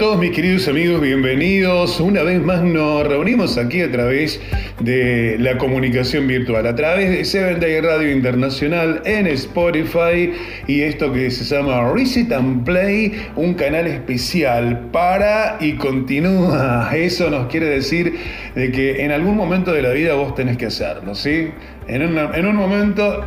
Todos mis queridos amigos, bienvenidos. Una vez más nos reunimos aquí a través de la comunicación virtual, a través de Seven Day Radio Internacional en Spotify y esto que se llama Reset and Play, un canal especial para y continúa. Eso nos quiere decir de que en algún momento de la vida vos tenés que hacerlo, ¿sí? En, en un momento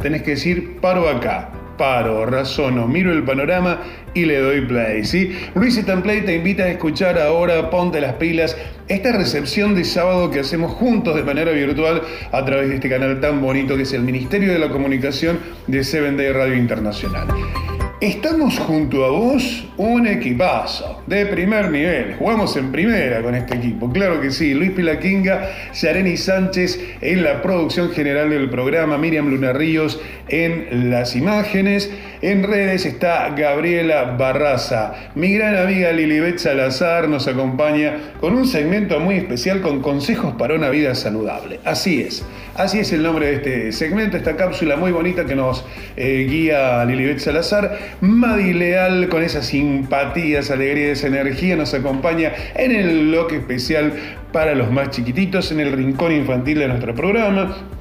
tenés que decir paro acá. Paro, razono, miro el panorama y le doy play, ¿sí? Reset and Play te invita a escuchar ahora Ponte las pilas, esta recepción de sábado que hacemos juntos de manera virtual a través de este canal tan bonito que es el Ministerio de la Comunicación de Seven Day Radio Internacional. Estamos junto a vos un equipazo de primer nivel. Jugamos en primera con este equipo, claro que sí. Luis Pilaquinga, Yareni Sánchez en la producción general del programa, Miriam Luna Ríos en las imágenes. En redes está Gabriela Barraza. Mi gran amiga Lilibet Salazar nos acompaña con un segmento muy especial con consejos para una vida saludable. Así es, así es el nombre de este segmento, esta cápsula muy bonita que nos eh, guía Lilibet Salazar. Madi Leal con esas simpatías, alegrías, energía nos acompaña en el bloque especial para los más chiquititos, en el rincón infantil de nuestro programa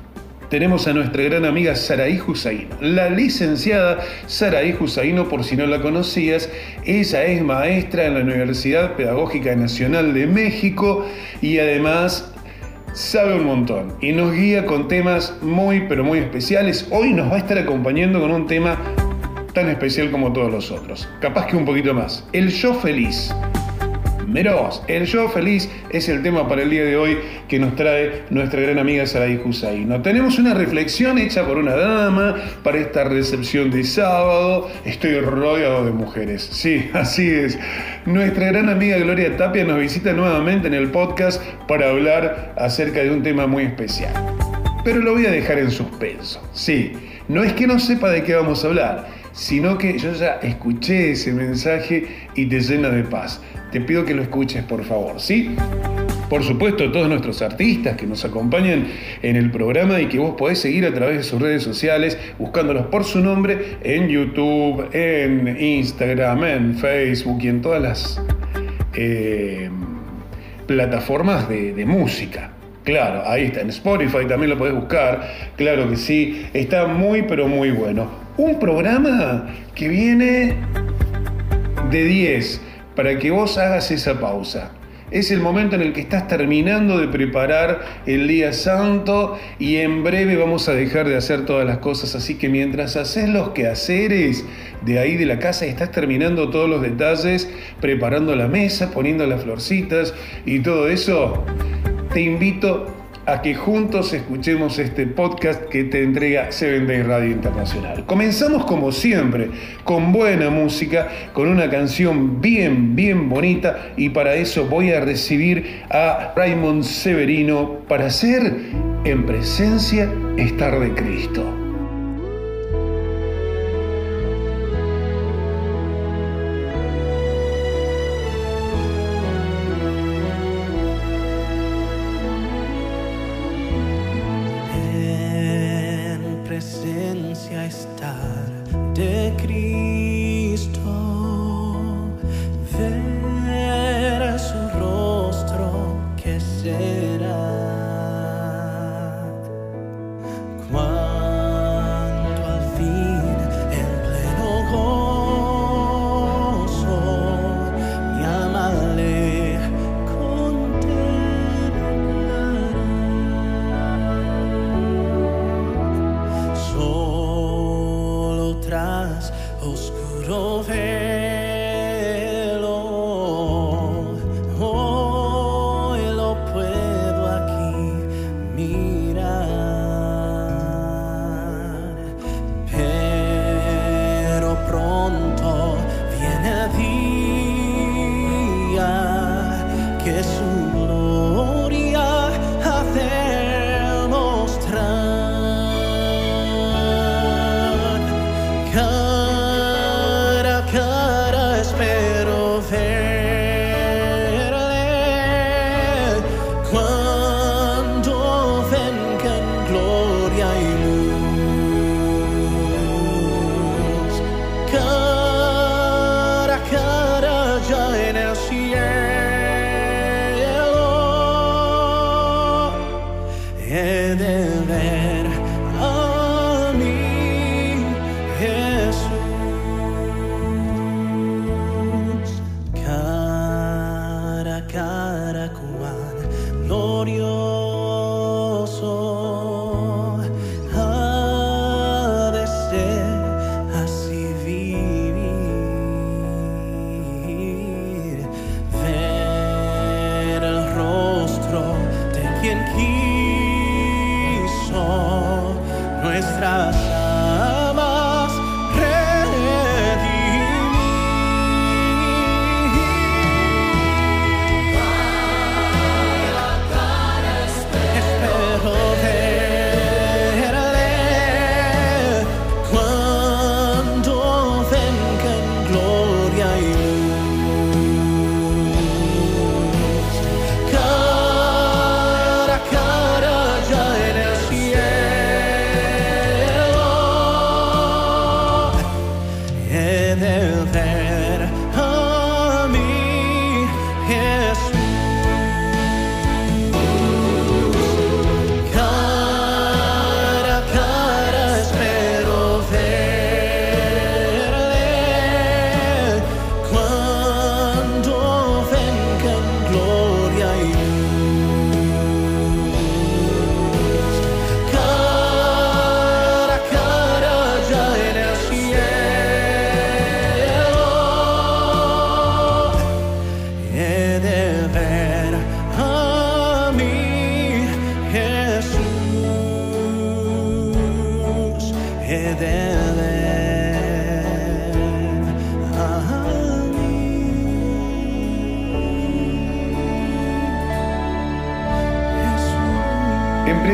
tenemos a nuestra gran amiga Saraí Husaino. La licenciada Saraí Husaino, por si no la conocías, ella es maestra en la Universidad Pedagógica Nacional de México y además sabe un montón y nos guía con temas muy pero muy especiales. Hoy nos va a estar acompañando con un tema tan especial como todos los otros. Capaz que un poquito más. El yo feliz. El yo feliz es el tema para el día de hoy que nos trae nuestra gran amiga Saray Husaino. Tenemos una reflexión hecha por una dama para esta recepción de sábado. Estoy rodeado de mujeres. Sí, así es. Nuestra gran amiga Gloria Tapia nos visita nuevamente en el podcast para hablar acerca de un tema muy especial. Pero lo voy a dejar en suspenso. Sí, no es que no sepa de qué vamos a hablar, sino que yo ya escuché ese mensaje y te llena de paz. Te pido que lo escuches, por favor, ¿sí? Por supuesto, todos nuestros artistas que nos acompañan en el programa y que vos podés seguir a través de sus redes sociales, buscándolos por su nombre en YouTube, en Instagram, en Facebook y en todas las eh, plataformas de, de música. Claro, ahí está, en Spotify también lo podés buscar, claro que sí, está muy pero muy bueno. Un programa que viene de 10 para que vos hagas esa pausa. Es el momento en el que estás terminando de preparar el día santo y en breve vamos a dejar de hacer todas las cosas. Así que mientras haces los quehaceres de ahí de la casa estás terminando todos los detalles, preparando la mesa, poniendo las florcitas y todo eso, te invito a que juntos escuchemos este podcast que te entrega Seven Day Radio Internacional. Comenzamos como siempre, con buena música, con una canción bien, bien bonita y para eso voy a recibir a Raymond Severino para hacer en presencia estar de Cristo.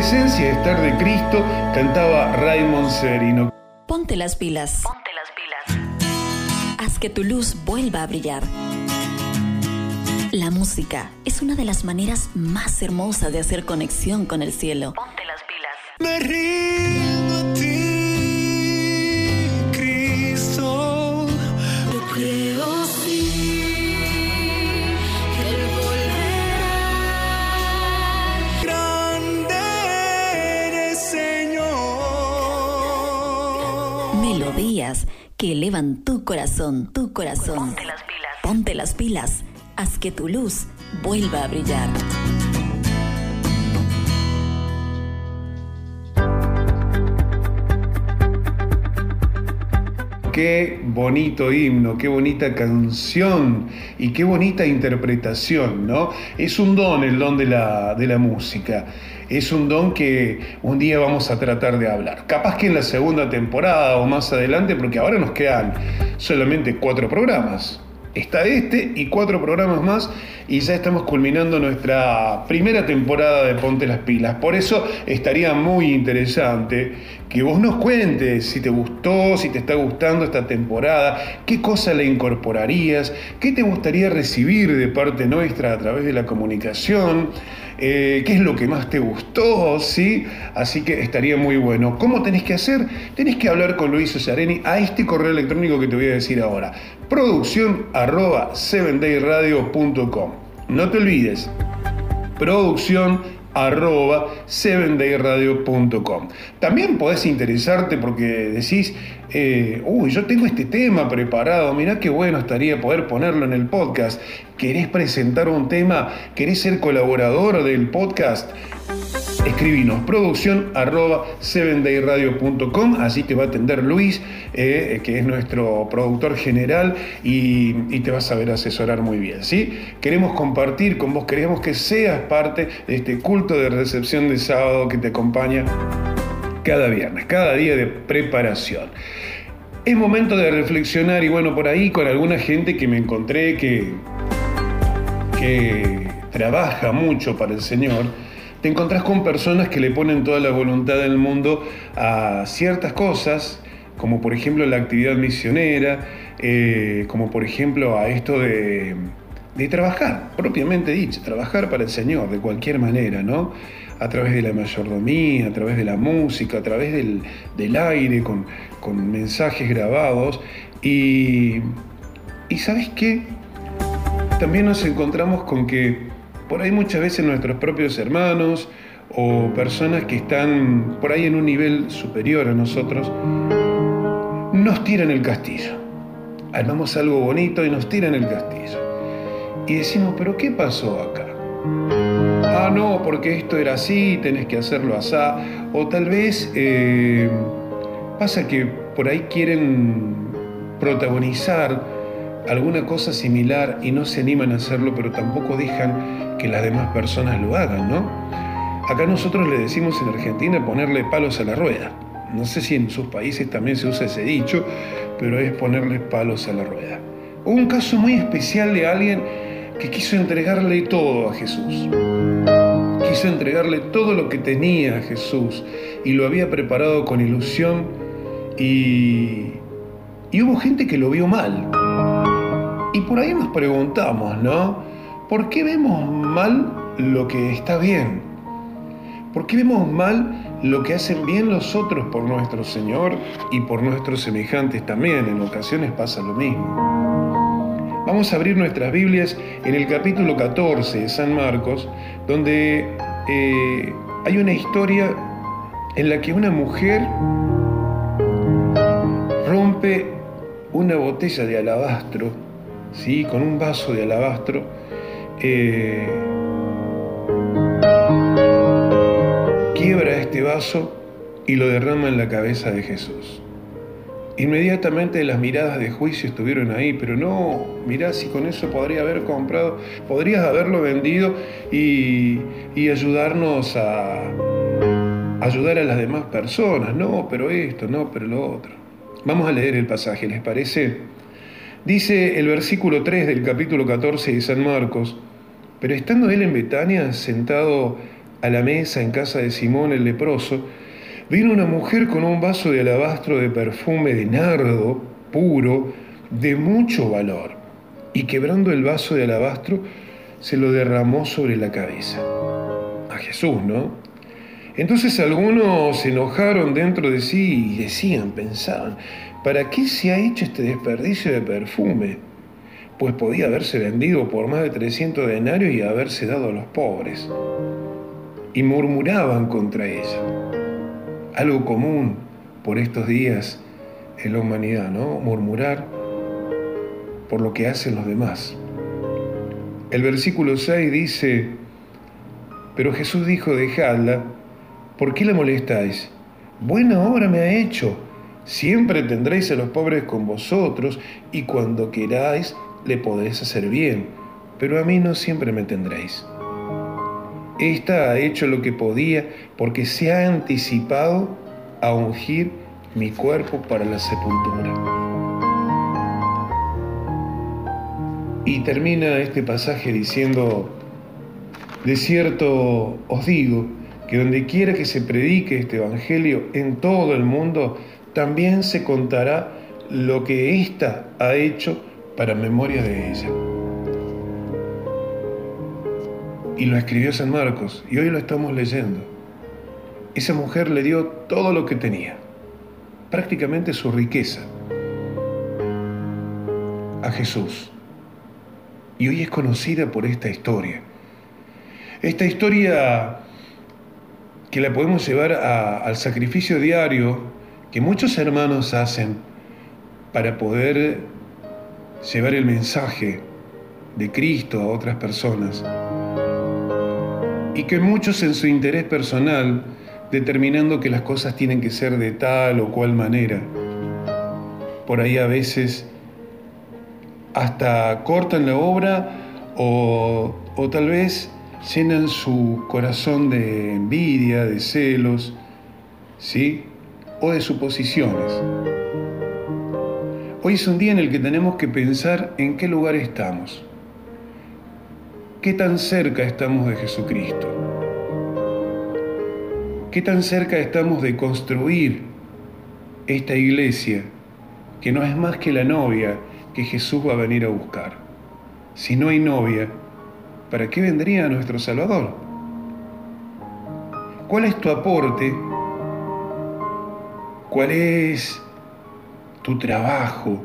Presencia de estar de Cristo cantaba Raymond Severino. Ponte las pilas. Ponte las pilas. Haz que tu luz vuelva a brillar. La música es una de las maneras más hermosas de hacer conexión con el cielo. Ponte elevan tu corazón, tu corazón. Ponte las pilas. Ponte las pilas. Haz que tu luz vuelva a brillar. Qué bonito himno, qué bonita canción y qué bonita interpretación, ¿no? Es un don el don de la, de la música. Es un don que un día vamos a tratar de hablar. Capaz que en la segunda temporada o más adelante, porque ahora nos quedan solamente cuatro programas. Está este y cuatro programas más y ya estamos culminando nuestra primera temporada de Ponte las Pilas. Por eso estaría muy interesante que vos nos cuentes si te gustó, si te está gustando esta temporada, qué cosa le incorporarías, qué te gustaría recibir de parte nuestra a través de la comunicación, eh, qué es lo que más te gustó, ¿sí? Así que estaría muy bueno. ¿Cómo tenés que hacer? Tenés que hablar con Luis Osareni a este correo electrónico que te voy a decir ahora. Producción arroba 7dayradio.com. No te olvides. Producción arroba 7dayradio.com. También podés interesarte porque decís, eh, uy, yo tengo este tema preparado, mirá qué bueno estaría poder ponerlo en el podcast. ¿Querés presentar un tema? ¿Querés ser colaborador del podcast? Escribinos producción arroba 7dayradio.com, así te va a atender Luis, eh, que es nuestro productor general, y, te vas a saber asesorar muy bien. ¿sí? Queremos compartir con vos, queremos que seas parte de este culto de recepción de sábado que te acompaña cada viernes, cada día de preparación. Es momento de reflexionar y bueno, por ahí con alguna gente que me encontré que, que trabaja mucho para el Señor, te encontrás con personas que le ponen toda la voluntad del mundo a ciertas cosas, como por ejemplo la actividad misionera, eh, como por ejemplo a esto de, trabajar, propiamente dicho, trabajar para el Señor de cualquier manera, ¿no? A través de la mayordomía, a través de la música, a través del, del aire, con, con mensajes grabados. Y, y ¿sabes qué? También nos encontramos con que por ahí muchas veces nuestros propios hermanos o personas que están por ahí en un nivel superior a nosotros, nos tiran el castillo. Armamos algo bonito y nos tiran el castillo. Y decimos, pero ¿qué pasó acá? Ah, no, porque esto era así, tenés que hacerlo así. O tal vez eh, pasa que por ahí quieren protagonizar alguna cosa similar y no se animan a hacerlo, pero tampoco dejan que las demás personas lo hagan, ¿no? Acá nosotros le decimos en Argentina ponerle palos a la rueda. No sé si en sus países también se usa ese dicho, pero es ponerle palos a la rueda. Un caso muy especial de alguien que quiso entregarle todo a Jesús. Quiso entregarle todo lo que tenía a Jesús y lo había preparado con ilusión y, y hubo gente que lo vio mal. Y por ahí nos preguntamos, ¿no? ¿Por qué vemos mal lo que está bien? ¿Por qué vemos mal lo que hacen bien los otros por nuestro Señor y por nuestros semejantes también? En ocasiones pasa lo mismo. Vamos a abrir nuestras Biblias en el capítulo 14 de San Marcos, donde eh, hay una historia en la que una mujer rompe una botella de alabastro, ¿sí? con un vaso de alabastro, eh, quiebra este vaso y lo derrama en la cabeza de Jesús. Inmediatamente las miradas de juicio estuvieron ahí, pero no, mirá si con eso podría haber comprado, podrías haberlo vendido y, y ayudarnos a, ayudar a las demás personas, no, pero esto, no, pero lo otro. Vamos a leer el pasaje, ¿les parece? Dice el versículo 3 del capítulo 14 de San Marcos, pero estando él en Betania, sentado a la mesa en casa de Simón el leproso, vino una mujer con un vaso de alabastro de perfume de nardo puro, de mucho valor, y quebrando el vaso de alabastro, se lo derramó sobre la cabeza. A Jesús, ¿no? Entonces algunos se enojaron dentro de sí y decían, pensaban, ¿para qué se ha hecho este desperdicio de perfume? Pues podía haberse vendido por más de 300 denarios y haberse dado a los pobres. Y murmuraban contra ella. Algo común por estos días en la humanidad, ¿no? Murmurar por lo que hacen los demás. El versículo 6 dice, pero Jesús dijo, dejadla, ¿por qué la molestáis? Buena obra me ha hecho. Siempre tendréis a los pobres con vosotros y cuando queráis le podéis hacer bien, pero a mí no siempre me tendréis. Esta ha hecho lo que podía porque se ha anticipado a ungir mi cuerpo para la sepultura. Y termina este pasaje diciendo, de cierto os digo que donde quiera que se predique este Evangelio en todo el mundo, también se contará lo que ésta ha hecho para memoria de ella. Y lo escribió San Marcos y hoy lo estamos leyendo. Esa mujer le dio todo lo que tenía, prácticamente su riqueza, a Jesús. Y hoy es conocida por esta historia. Esta historia que la podemos llevar al sacrificio diario que muchos hermanos hacen para poder llevar el mensaje de Cristo a otras personas. Y que muchos en su interés personal, determinando que las cosas tienen que ser de tal o cual manera, por ahí a veces hasta cortan la obra o, o tal vez llenan su corazón de envidia, de celos, ¿sí? O de suposiciones. Hoy es un día en el que tenemos que pensar en qué lugar estamos. ¿Qué tan cerca estamos de Jesucristo? ¿Qué tan cerca estamos de construir esta iglesia que no es más que la novia que Jesús va a venir a buscar? Si no hay novia, ¿para qué vendría nuestro Salvador? ¿Cuál es tu aporte? ¿Cuál es tu trabajo?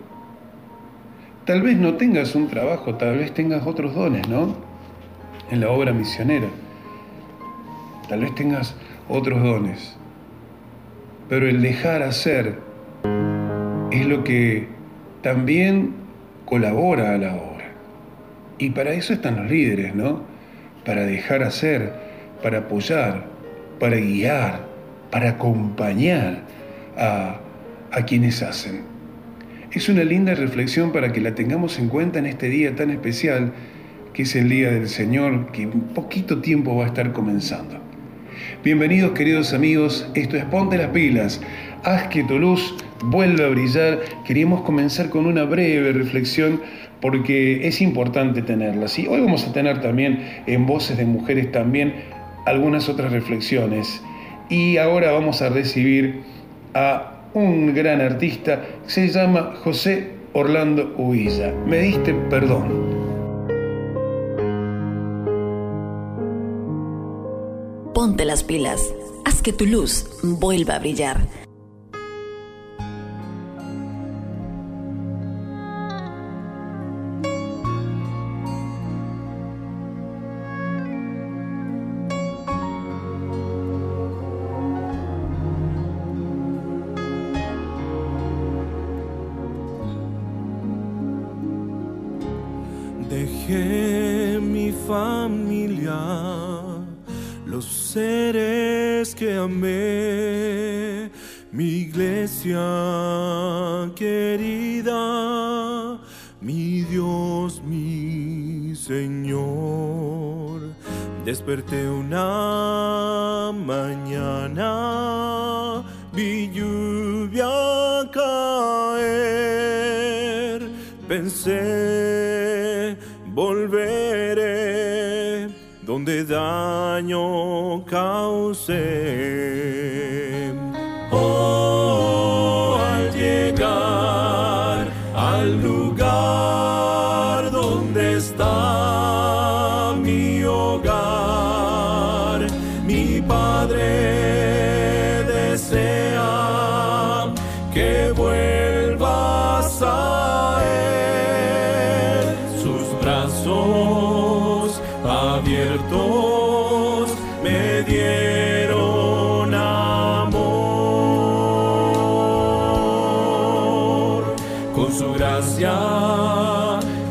Tal vez no tengas un trabajo, tal vez tengas otros dones, ¿no? En la obra misionera. Tal vez tengas otros dones. Pero el dejar hacer es lo que también colabora a la obra. Y para eso están los líderes, ¿no? Para dejar hacer, para apoyar, para guiar, para acompañar a, a quienes hacen. Es una linda reflexión para que la tengamos en cuenta en este día tan especial que es el Día del Señor, que en poquito tiempo va a estar comenzando. Bienvenidos queridos amigos, esto es Ponte las pilas, haz que tu luz vuelva a brillar. Queríamos comenzar con una breve reflexión porque es importante tenerlas. Y hoy vamos a tener también en Voces de Mujeres también algunas otras reflexiones. Y ahora vamos a recibir a un gran artista se llama José Orlando Huilla. Me diste perdón. Ponte las pilas. Haz que tu luz vuelva a brillar. que mi familia, los seres que amé, mi iglesia querida, mi Dios, mi Señor. Desperté una mañana, vi lluvia caer, pensé volveré donde daño causé.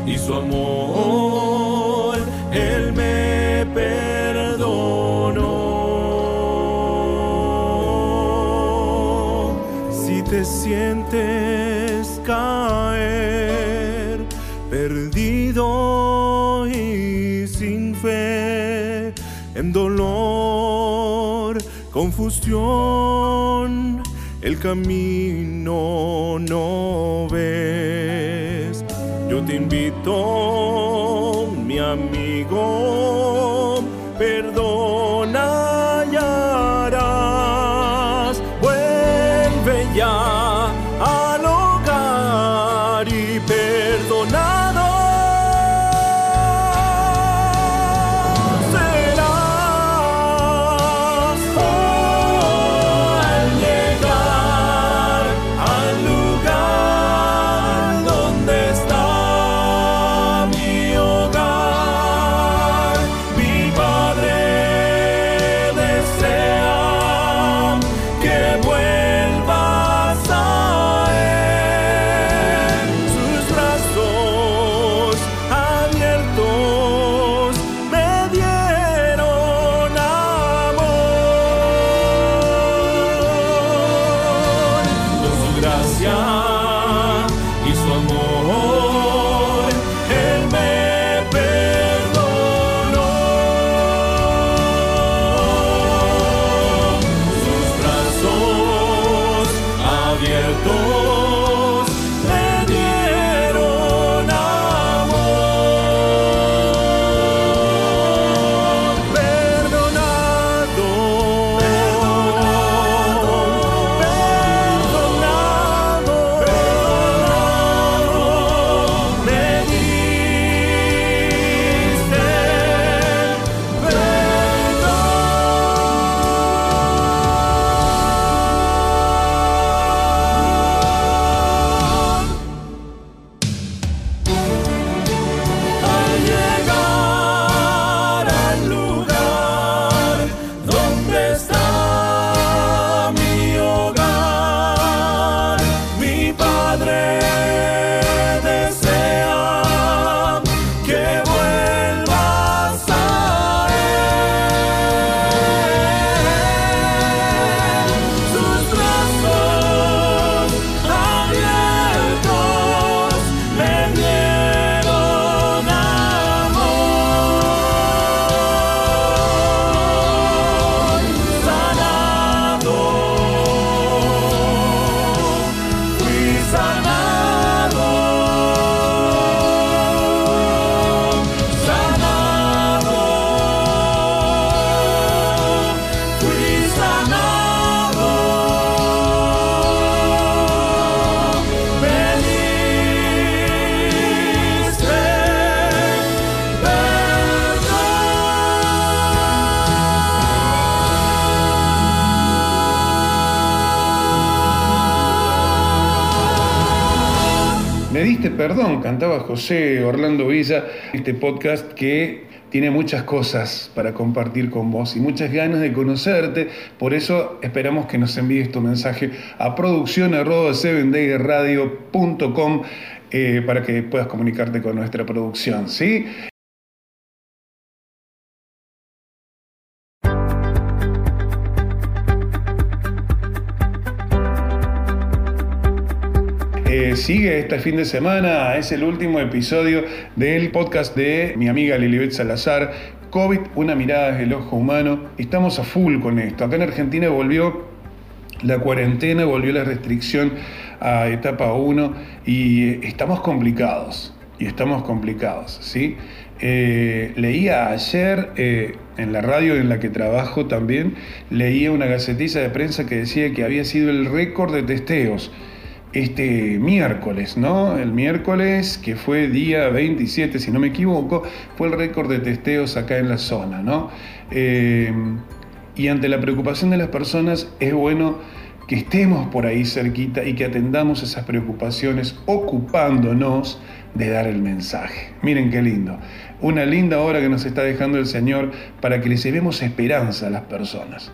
y su amor, Él me perdonó. Si te sientes caer, perdido y sin fe, en dolor, confusión, el camino no ve te invito. José Orlando Villa, este podcast que tiene muchas cosas para compartir con vos y muchas ganas de conocerte. Por eso esperamos que nos envíes tu mensaje a producción eh, para que puedas comunicarte con nuestra producción. ¿sí? sigue este fin de semana. Es el último episodio del podcast de mi amiga Lilibet Salazar. COVID, una mirada desde el ojo humano. Estamos a full con esto. Acá en Argentina volvió la cuarentena, volvió la restricción a etapa 1 y estamos complicados. Y estamos complicados, ¿sí? Eh, leía ayer eh, en la radio en la que trabajo también, leía una gacetiza de prensa que decía que había sido el récord de testeos este miércoles, ¿no? El miércoles, que fue día 27, si no me equivoco, fue el récord de testeos acá en la zona, ¿no? Eh, y ante la preocupación de las personas es bueno que estemos por ahí cerquita y que atendamos esas preocupaciones ocupándonos de dar el mensaje. Miren qué lindo. Una linda hora que nos está dejando el Señor para que le llevemos esperanza a las personas.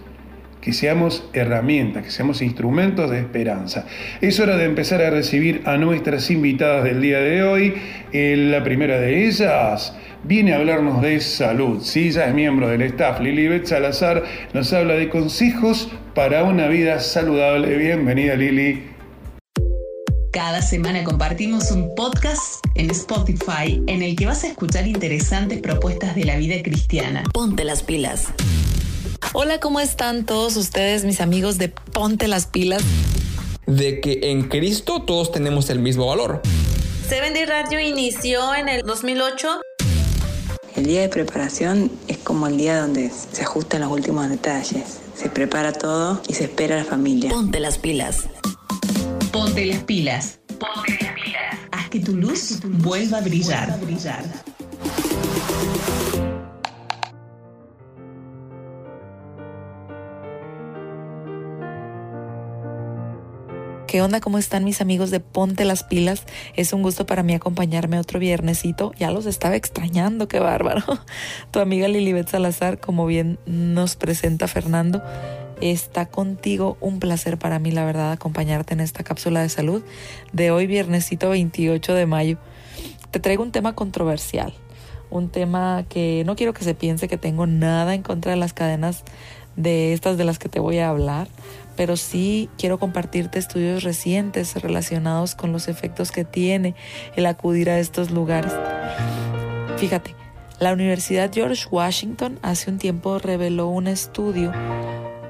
Que seamos herramientas, que seamos instrumentos de esperanza. Es hora de empezar a recibir a nuestras invitadas del día de hoy. Eh, la primera de ellas viene a hablarnos de salud. Sí, ella es miembro del staff. Lilibet Salazar nos habla de consejos para una vida saludable. Bienvenida Lili. Cada semana compartimos un podcast en Spotify en el que vas a escuchar interesantes propuestas de la vida cristiana. Ponte las pilas. Hola, ¿cómo están todos ustedes, mis amigos de Ponte las pilas? De que en Cristo todos tenemos el mismo valor. Seven Day Radio inició en el 2008. El día de preparación es como el día donde se ajustan los últimos detalles. Se prepara todo y se espera a la familia. Ponte las pilas. Ponte las pilas. Ponte las pilas. Haz que tu luz vuelva a brillar. brillar. ¿Qué onda? ¿Cómo están mis amigos de Ponte las pilas? Es un gusto para mí acompañarme otro viernesito. Ya los estaba extrañando, qué bárbaro. Tu amiga Lilibet Salazar, como bien nos presenta Fernando, está contigo. Un placer para mí, la verdad, acompañarte en esta cápsula de salud de hoy, viernesito 28 de mayo. Te traigo un tema controversial, un tema que no quiero que se piense que tengo nada en contra de las cadenas de estas de las que te voy a hablar, pero sí quiero compartirte estudios recientes relacionados con los efectos que tiene el acudir a estos lugares. Fíjate, la Universidad George Washington hace un tiempo reveló un estudio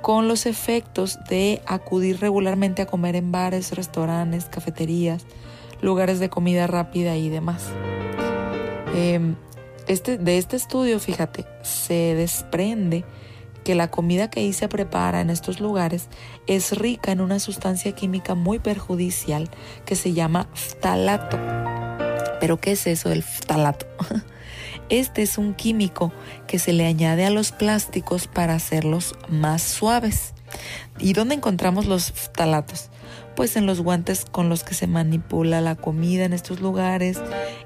con los efectos de acudir regularmente a comer en bares, restaurantes, cafeterías, lugares de comida rápida y demás. Eh, este, de este estudio, fíjate, se desprende que la comida que ahí se prepara en estos lugares es rica en una sustancia química muy perjudicial que se llama ftalato. ¿Pero qué es eso del ftalato? Este es un químico que se le añade a los plásticos para hacerlos más suaves. ¿Y dónde encontramos los ftalatos? Pues en los guantes con los que se manipula la comida en estos lugares,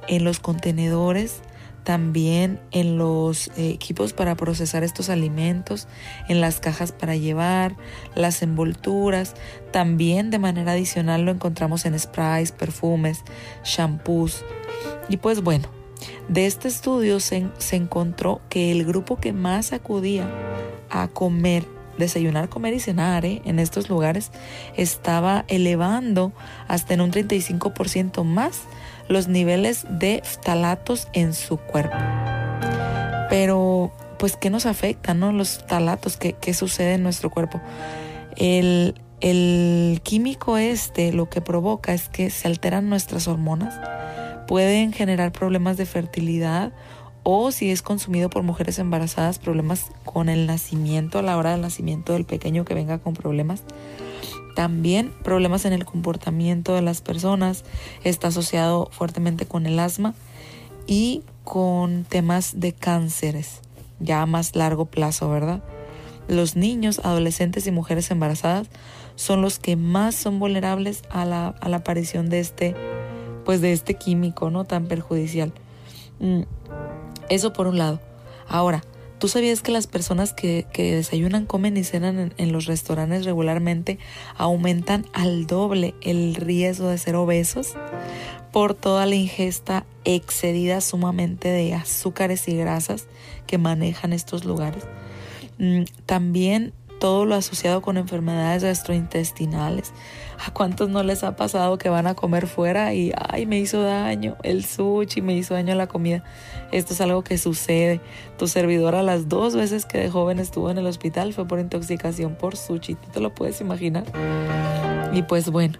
en los contenedores, también en los eh, equipos para procesar estos alimentos, en las cajas para llevar, las envolturas. También de manera adicional lo encontramos en sprays, perfumes, shampoos. Y pues bueno, de este estudio se, se encontró que el grupo que más acudía a comer desayunar, comer y cenar ¿eh? en estos lugares estaba elevando hasta en un 35% más los niveles de ftalatos en su cuerpo. Pero, pues, ¿qué nos afecta, no? Los ftalatos, ¿qué, qué sucede en nuestro cuerpo? El, el químico este lo que provoca es que se alteran nuestras hormonas, pueden generar problemas de fertilidad o si es consumido por mujeres embarazadas, problemas con el nacimiento, a la hora del nacimiento del pequeño que venga con problemas. También problemas en el comportamiento de las personas, está asociado fuertemente con el asma y con temas de cánceres, ya a más largo plazo, ¿verdad? Los niños, adolescentes y mujeres embarazadas son los que más son vulnerables a la, a la aparición de este, pues de este químico, ¿no? Tan perjudicial. Mm, Eso por un lado. Ahora, ¿tú sabías que las personas que, que desayunan, comen y cenan en, en, los restaurantes regularmente aumentan al doble el riesgo de ser obesos por toda la ingesta excedida sumamente de azúcares y grasas que manejan estos lugares? Mm, También todo lo asociado con enfermedades gastrointestinales. ¿A cuántos no les ha pasado que van a comer fuera y, ay, me hizo daño el sushi, me hizo daño la comida? Esto es algo que sucede. Tu servidora las dos veces que de joven estuvo en el hospital fue por intoxicación por sushi. ¿Tú te lo puedes imaginar? Y pues bueno,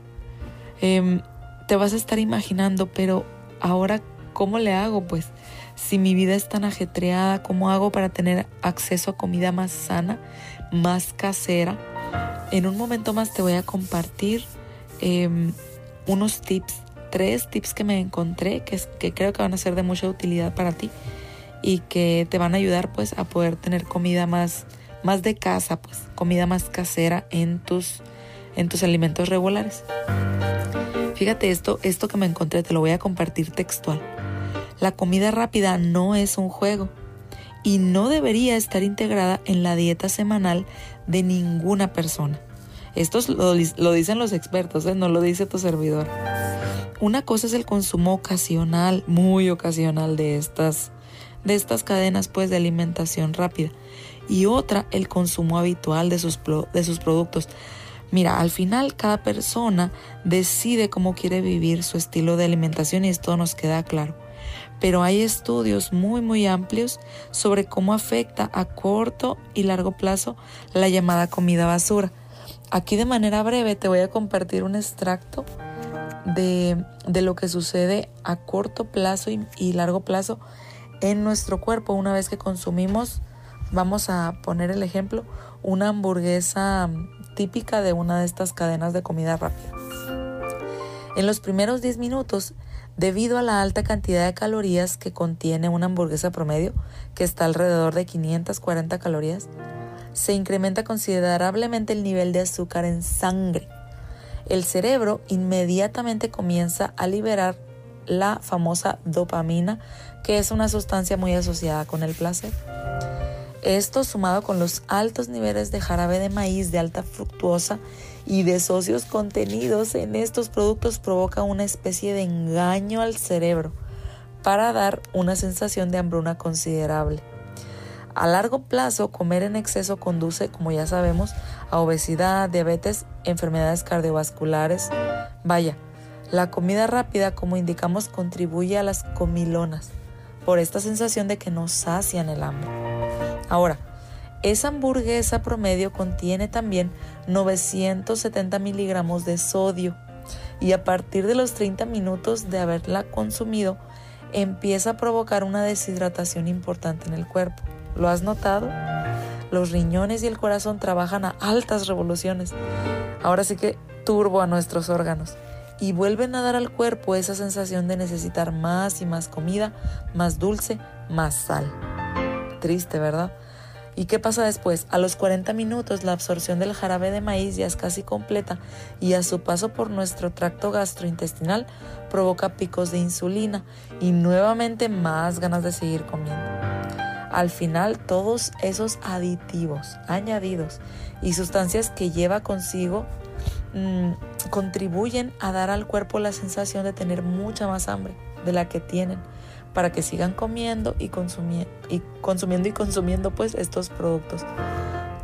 em, te vas a estar imaginando, pero ahora, ¿cómo le hago? Pues si mi vida es tan ajetreada, ¿cómo hago para tener acceso a comida más sana, más casera? En un momento más te voy a compartir em, unos tips, tres tips que me encontré que, que creo que van a ser de mucha utilidad para ti y que te van a ayudar pues a poder tener comida más, más de casa, pues comida más casera en tus, en tus alimentos regulares. Fíjate esto, esto que me encontré, te lo voy a compartir textual. La comida rápida no es un juego y no debería estar integrada en la dieta semanal de ninguna persona. Esto lo, lo dicen los expertos, ¿eh? no lo dice tu servidor. Una cosa es el consumo ocasional, muy ocasional de estas, de estas cadenas pues, de alimentación rápida y otra el consumo habitual de sus, de sus productos. Mira, al final cada persona decide cómo quiere vivir su estilo de alimentación y esto nos queda claro. Pero hay estudios muy muy amplios sobre cómo afecta a corto y largo plazo la llamada comida basura. Aquí de manera breve te voy a compartir un extracto de, de lo que sucede a corto plazo y, y largo plazo en nuestro cuerpo una vez que consumimos, vamos a poner el ejemplo, una hamburguesa típica de una de estas cadenas de comida rápida. En los primeros 10 minutos, debido a la alta cantidad de calorías que contiene una hamburguesa promedio, que está alrededor de 540 calorías, se incrementa considerablemente el nivel de azúcar en sangre. El cerebro inmediatamente comienza a liberar la famosa dopamina, que es una sustancia muy asociada con el placer. Esto sumado con los altos niveles de jarabe de maíz de alta fructuosa y de socios contenidos en estos productos provoca una especie de engaño al cerebro para dar una sensación de hambruna considerable. A largo plazo, comer en exceso conduce, como ya sabemos, a obesidad, diabetes, enfermedades cardiovasculares. Vaya, la comida rápida, como indicamos, contribuye a las comilonas por esta sensación de que nos sacian el hambre. Ahora, esa hamburguesa promedio contiene también 970 miligramos de sodio y a partir de los 30 minutos de haberla consumido empieza a provocar una deshidratación importante en el cuerpo. ¿Lo has notado? Los riñones y el corazón trabajan a altas revoluciones. Ahora sí que turbo a nuestros órganos y vuelven a dar al cuerpo esa sensación de necesitar más y más comida, más dulce, más sal. Triste, ¿verdad? ¿Y qué pasa después? A los 40 minutos la absorción del jarabe de maíz ya es casi completa y a su paso por nuestro tracto gastrointestinal provoca picos de insulina y nuevamente más ganas de seguir comiendo. Al final todos esos aditivos añadidos y sustancias que lleva consigo mmm, contribuyen a dar al cuerpo la sensación de tener mucha más hambre de la que tienen para que sigan comiendo y, y consumiendo y consumiendo pues estos productos.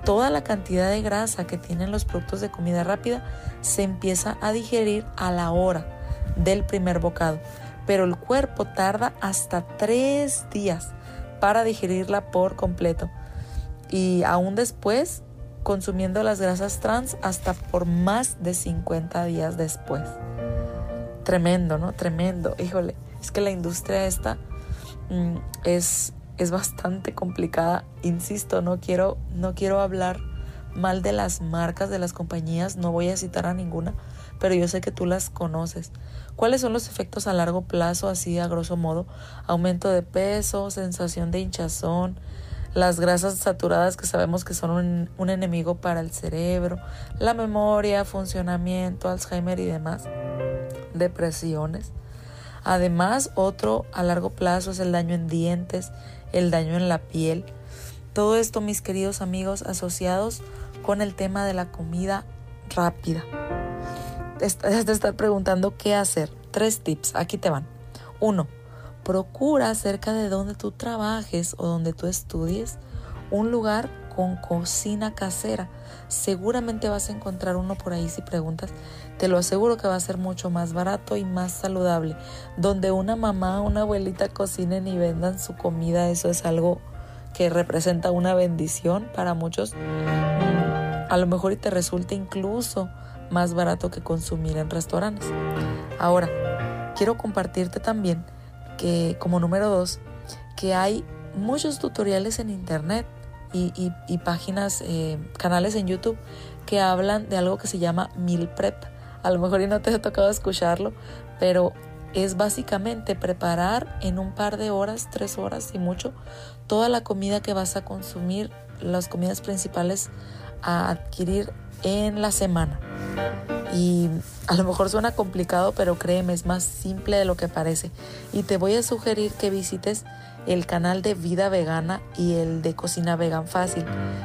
Toda la cantidad de grasa que tienen los productos de comida rápida se empieza a digerir a la hora del primer bocado, pero el cuerpo tarda hasta tres días para digerirla por completo y aún después consumiendo las grasas trans hasta por más de 50 días después. Tremendo, ¿no? Tremendo. Híjole, es que la industria esta mm, es, es bastante complicada. Insisto, no quiero, no quiero hablar mal de las marcas de las compañías, no voy a citar a ninguna, pero yo sé que tú las conoces. ¿Cuáles son los efectos a largo plazo, así a grosso modo? Aumento de peso, sensación de hinchazón, las grasas saturadas que sabemos que son un, un, enemigo para el cerebro, la memoria, funcionamiento, Alzheimer y demás, depresiones. Además, otro a largo plazo es el daño en dientes, el daño en la piel. Todo esto, mis queridos amigos, asociados con el tema de la comida rápida. Te estás preguntando qué hacer. Tres tips, aquí te van. Uno, procura cerca de donde tú trabajes o donde tú estudies un lugar con cocina casera. Seguramente vas a encontrar uno por ahí si preguntas. Te lo aseguro que va a ser mucho más barato y más saludable. Donde una mamá, una abuelita cocinen y vendan su comida, eso es algo que representa una bendición para muchos. A lo mejor y te resulta incluso más barato que consumir en restaurantes. Ahora, quiero compartirte también que como número dos, que hay muchos tutoriales en internet y, páginas, eh, canales en YouTube que hablan de algo que se llama meal prep. A lo mejor y no te ha tocado escucharlo, pero es básicamente preparar en un par de horas, tres horas y mucho, toda la comida que vas a consumir, las comidas principales a adquirir en la semana. Y a lo mejor suena complicado, pero créeme, es más simple de lo que parece. Y te voy a sugerir que visites el canal de Vida Vegana y el de Cocina Vegan Fácil.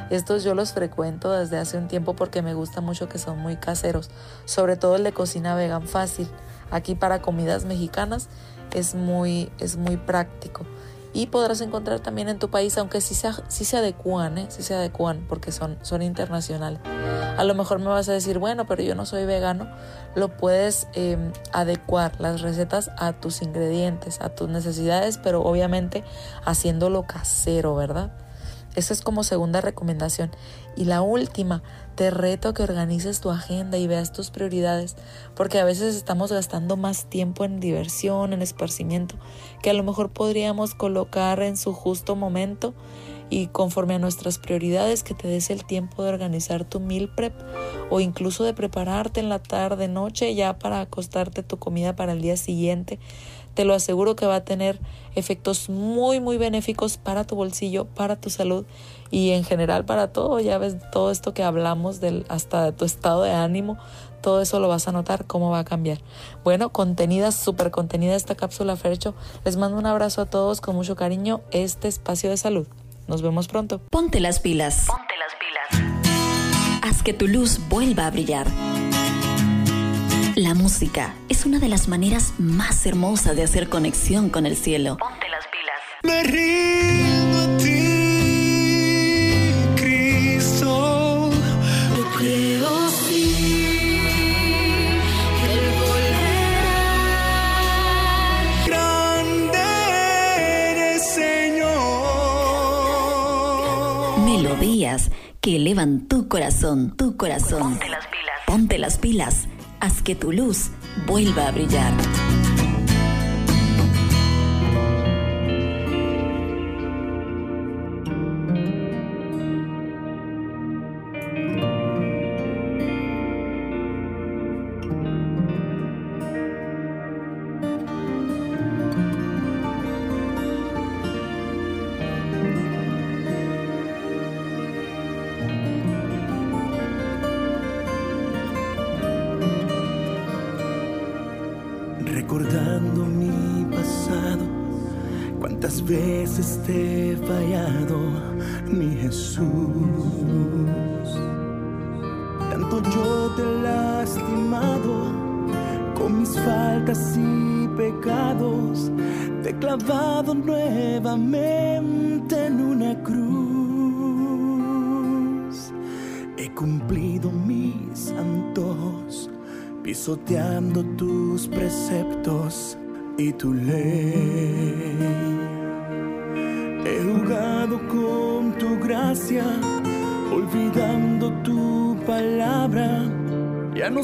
Estos yo los frecuento desde hace un tiempo porque me gusta mucho que son muy caseros, sobre todo el de Cocina Vegan Fácil. Aquí para comidas mexicanas es muy, es muy práctico y podrás encontrar también en tu país, aunque sí se, adecuan, ¿eh? sí se adecuan porque son, son internacionales. A lo mejor me vas a decir, bueno, pero yo no soy vegano, lo puedes em, adecuar las recetas a tus ingredientes, a tus necesidades, pero obviamente haciéndolo casero, ¿verdad? Esa es como segunda recomendación. Y la última, te reto a que organices tu agenda y veas tus prioridades, porque a veces estamos gastando más tiempo en diversión, en esparcimiento, que a lo mejor podríamos colocar en su justo momento y conforme a nuestras prioridades que te des el tiempo de organizar tu meal prep o incluso de prepararte en la tarde, noche ya para acostarte tu comida para el día siguiente te lo aseguro que va a tener efectos muy, muy benéficos para tu bolsillo, para tu salud y en general para todo. Ya ves todo esto que hablamos del, hasta de tu estado de ánimo, todo eso lo vas a notar cómo va a cambiar. Bueno, contenida, súper contenida esta cápsula Fercho. Les mando un abrazo a todos con mucho cariño. Este espacio de salud. Nos vemos pronto. Ponte las pilas. Ponte las pilas. Haz que tu luz vuelva a brillar. La música es una de las maneras más hermosas de hacer conexión con el cielo. Ponte las pilas. Me rindo a ti, Cristo. Yo creo sí que Él volverá. Grande eres, Señor. Melodías que elevan tu corazón, tu corazón. Ponte las pilas. Ponte las pilas haz que tu luz vuelva a brillar.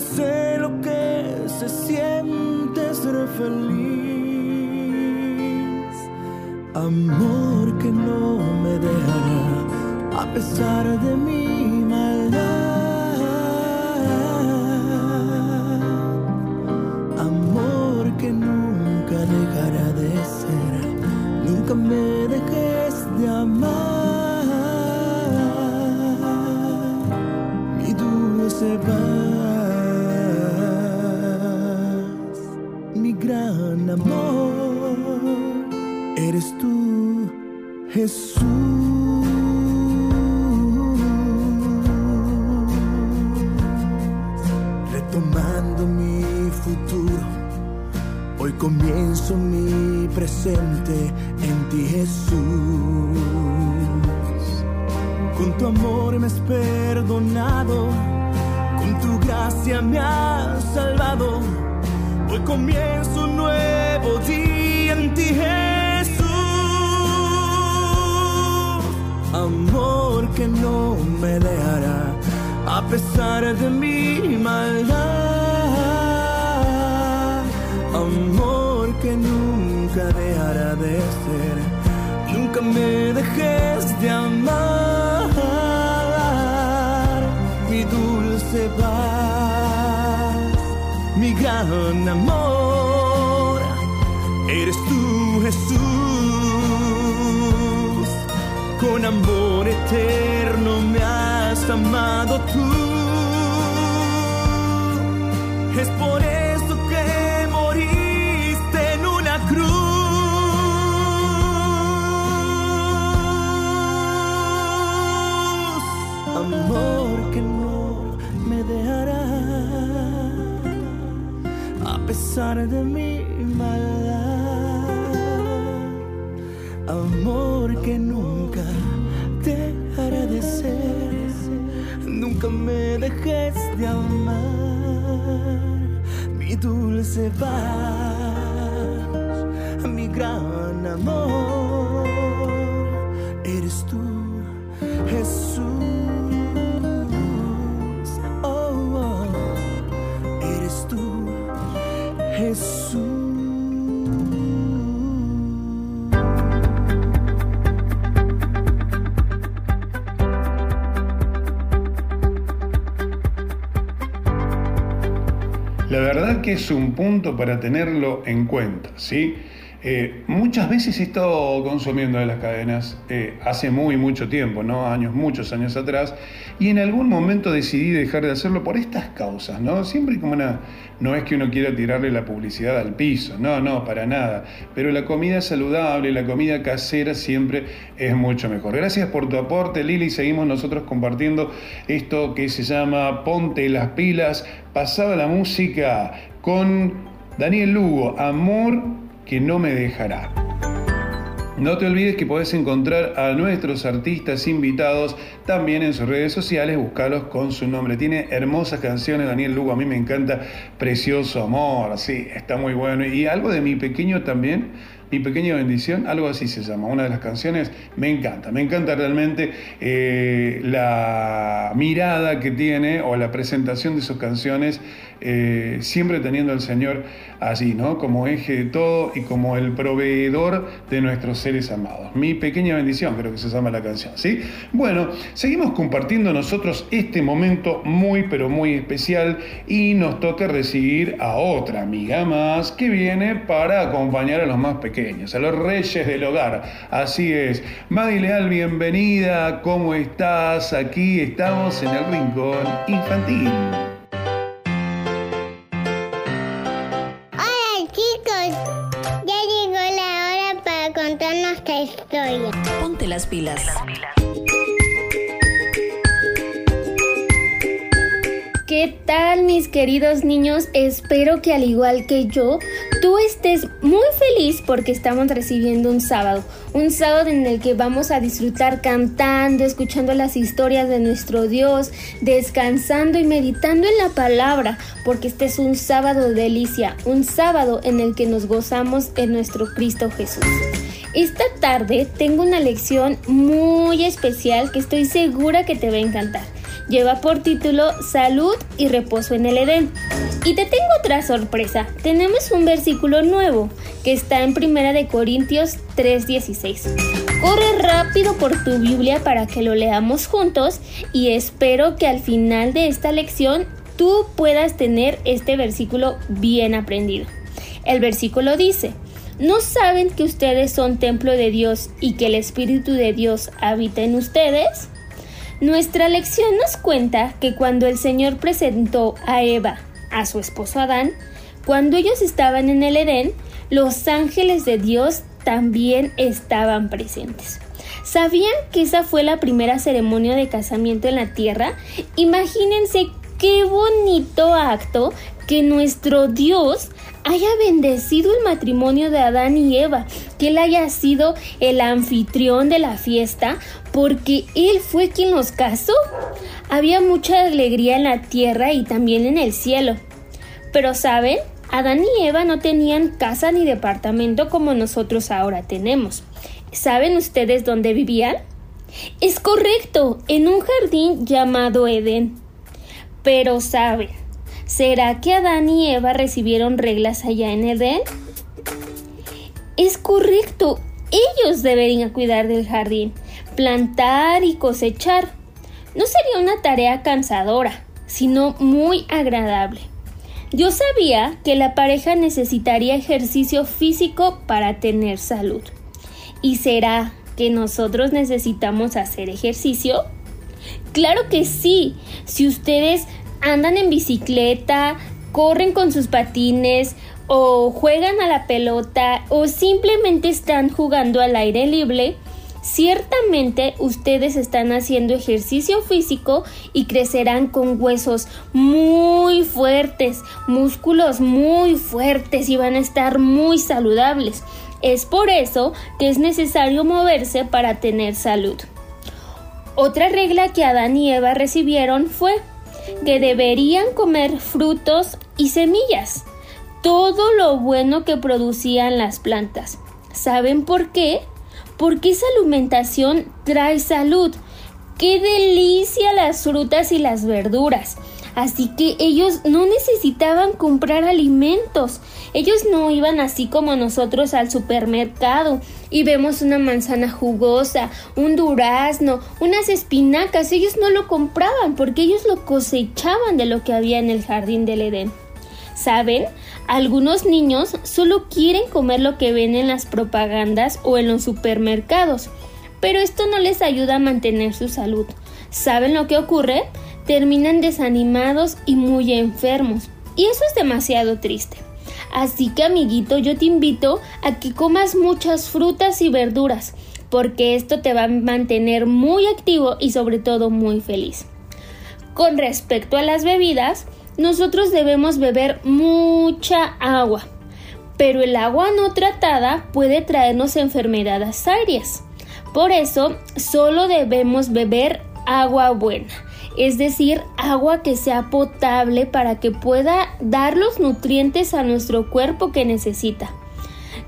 Sé lo que se siente ser feliz. Amor que no me dejará a pesar de mi que no me dejará a pesar de mi maldad. Eterno me has amado tú. Es por eso que moriste en una cruz. Amor que no me dejará a pesar de mi dulce paz, mi gran amor. Es un punto para tenerlo en cuenta, ¿sí? Eh, muchas veces he estado consumiendo de las cadenas eh, hace muy mucho tiempo, ¿no? Años, muchos años atrás, y en algún momento decidí dejar de hacerlo por estas causas, ¿no? Siempre como una. No es que uno quiera tirarle la publicidad al piso, no, no, para nada. Pero la comida saludable, la comida casera siempre es mucho mejor. Gracias por tu aporte, Lili. Seguimos nosotros compartiendo esto que se llama Ponte las pilas. Pasaba la música con Daniel Lugo, Amor que no me dejará. No te olvides que podés encontrar a nuestros artistas invitados también en sus redes sociales, buscarlos con su nombre. Tiene hermosas canciones, Daniel Lugo, a mí me encanta Precioso Amor, sí, está muy bueno. Y algo de mi pequeño también, mi pequeña bendición, algo así se llama, una de las canciones, me encanta, me encanta realmente eh, la mirada que tiene o la presentación de sus canciones, eh, siempre teniendo al Señor así, ¿no? Como eje de todo y como el proveedor de nuestros seres amados. Mi pequeña bendición, creo que se llama la canción, ¿sí? Bueno, seguimos compartiendo nosotros este momento muy, pero muy especial y nos toca recibir a otra amiga más que viene para acompañar a los más pequeños, a los reyes del hogar. Así es. Madi Leal, bienvenida, ¿cómo estás? Aquí estamos en el Rincón Infantil. Historia. Ponte las pilas. ¿Qué tal mis queridos niños? Espero que al igual que yo, tú estés muy feliz porque estamos recibiendo un sábado. Un sábado en el que vamos a disfrutar cantando, escuchando las historias de nuestro Dios, descansando y meditando en la palabra, porque este es un sábado de delicia, un sábado en el que nos gozamos en nuestro Cristo Jesús. Esta tarde tengo una lección muy especial que estoy segura que te va a encantar. Lleva por título Salud y reposo en el Edén. Y te tengo otra sorpresa. Tenemos un versículo nuevo que está en Primera de Corintios 3:16. Corre rápido por tu Biblia para que lo leamos juntos y espero que al final de esta lección tú puedas tener este versículo bien aprendido. El versículo dice, ¿No saben que ustedes son templo de Dios y que el Espíritu de Dios habita en ustedes? Nuestra lección nos cuenta que cuando el Señor presentó a Eva a su esposo Adán, cuando ellos estaban en el Edén, los ángeles de Dios también estaban presentes. ¿Sabían que esa fue la primera ceremonia de casamiento en la tierra? Imagínense qué bonito acto que nuestro Dios haya bendecido el matrimonio de Adán y Eva, que Él haya sido el anfitrión de la fiesta, porque Él fue quien los casó. Había mucha alegría en la tierra y también en el cielo. Pero saben, Adán y Eva no tenían casa ni departamento como nosotros ahora tenemos. ¿Saben ustedes dónde vivían? Es correcto, en un jardín llamado Edén. Pero saben, ¿será que Adán y Eva recibieron reglas allá en Edén? Es correcto, ellos deberían cuidar del jardín, plantar y cosechar. No sería una tarea cansadora, sino muy agradable. Yo sabía que la pareja necesitaría ejercicio físico para tener salud. ¿Y será que nosotros necesitamos hacer ejercicio? Claro que sí. Si ustedes andan en bicicleta, corren con sus patines o juegan a la pelota o simplemente están jugando al aire libre, ciertamente ustedes están haciendo ejercicio físico y crecerán con huesos muy fuertes, músculos muy fuertes y van a estar muy saludables. Es por eso que es necesario moverse para tener salud. Otra regla que Adán y Eva recibieron fue que deberían comer frutos y semillas, todo lo bueno que producían las plantas. ¿Saben por qué? Porque esa alimentación trae salud. ¡Qué delicia las frutas y las verduras! Así que ellos no necesitaban comprar alimentos. Ellos no iban así como nosotros al supermercado y vemos una manzana jugosa, un durazno, unas espinacas. Ellos no lo compraban porque ellos lo cosechaban de lo que había en el jardín del Edén. ¿Saben? Algunos niños solo quieren comer lo que ven en las propagandas o en los supermercados, pero esto no les ayuda a mantener su salud. ¿Saben lo que ocurre? Terminan desanimados y muy enfermos. Y eso es demasiado triste. Así que amiguito, yo te invito a que comas muchas frutas y verduras, porque esto te va a mantener muy activo y sobre todo muy feliz. Con respecto a las bebidas, nosotros debemos beber mucha agua, pero el agua no tratada puede traernos enfermedades serias. Por eso, solo debemos beber agua buena, es decir, agua que sea potable para que pueda dar los nutrientes a nuestro cuerpo que necesita.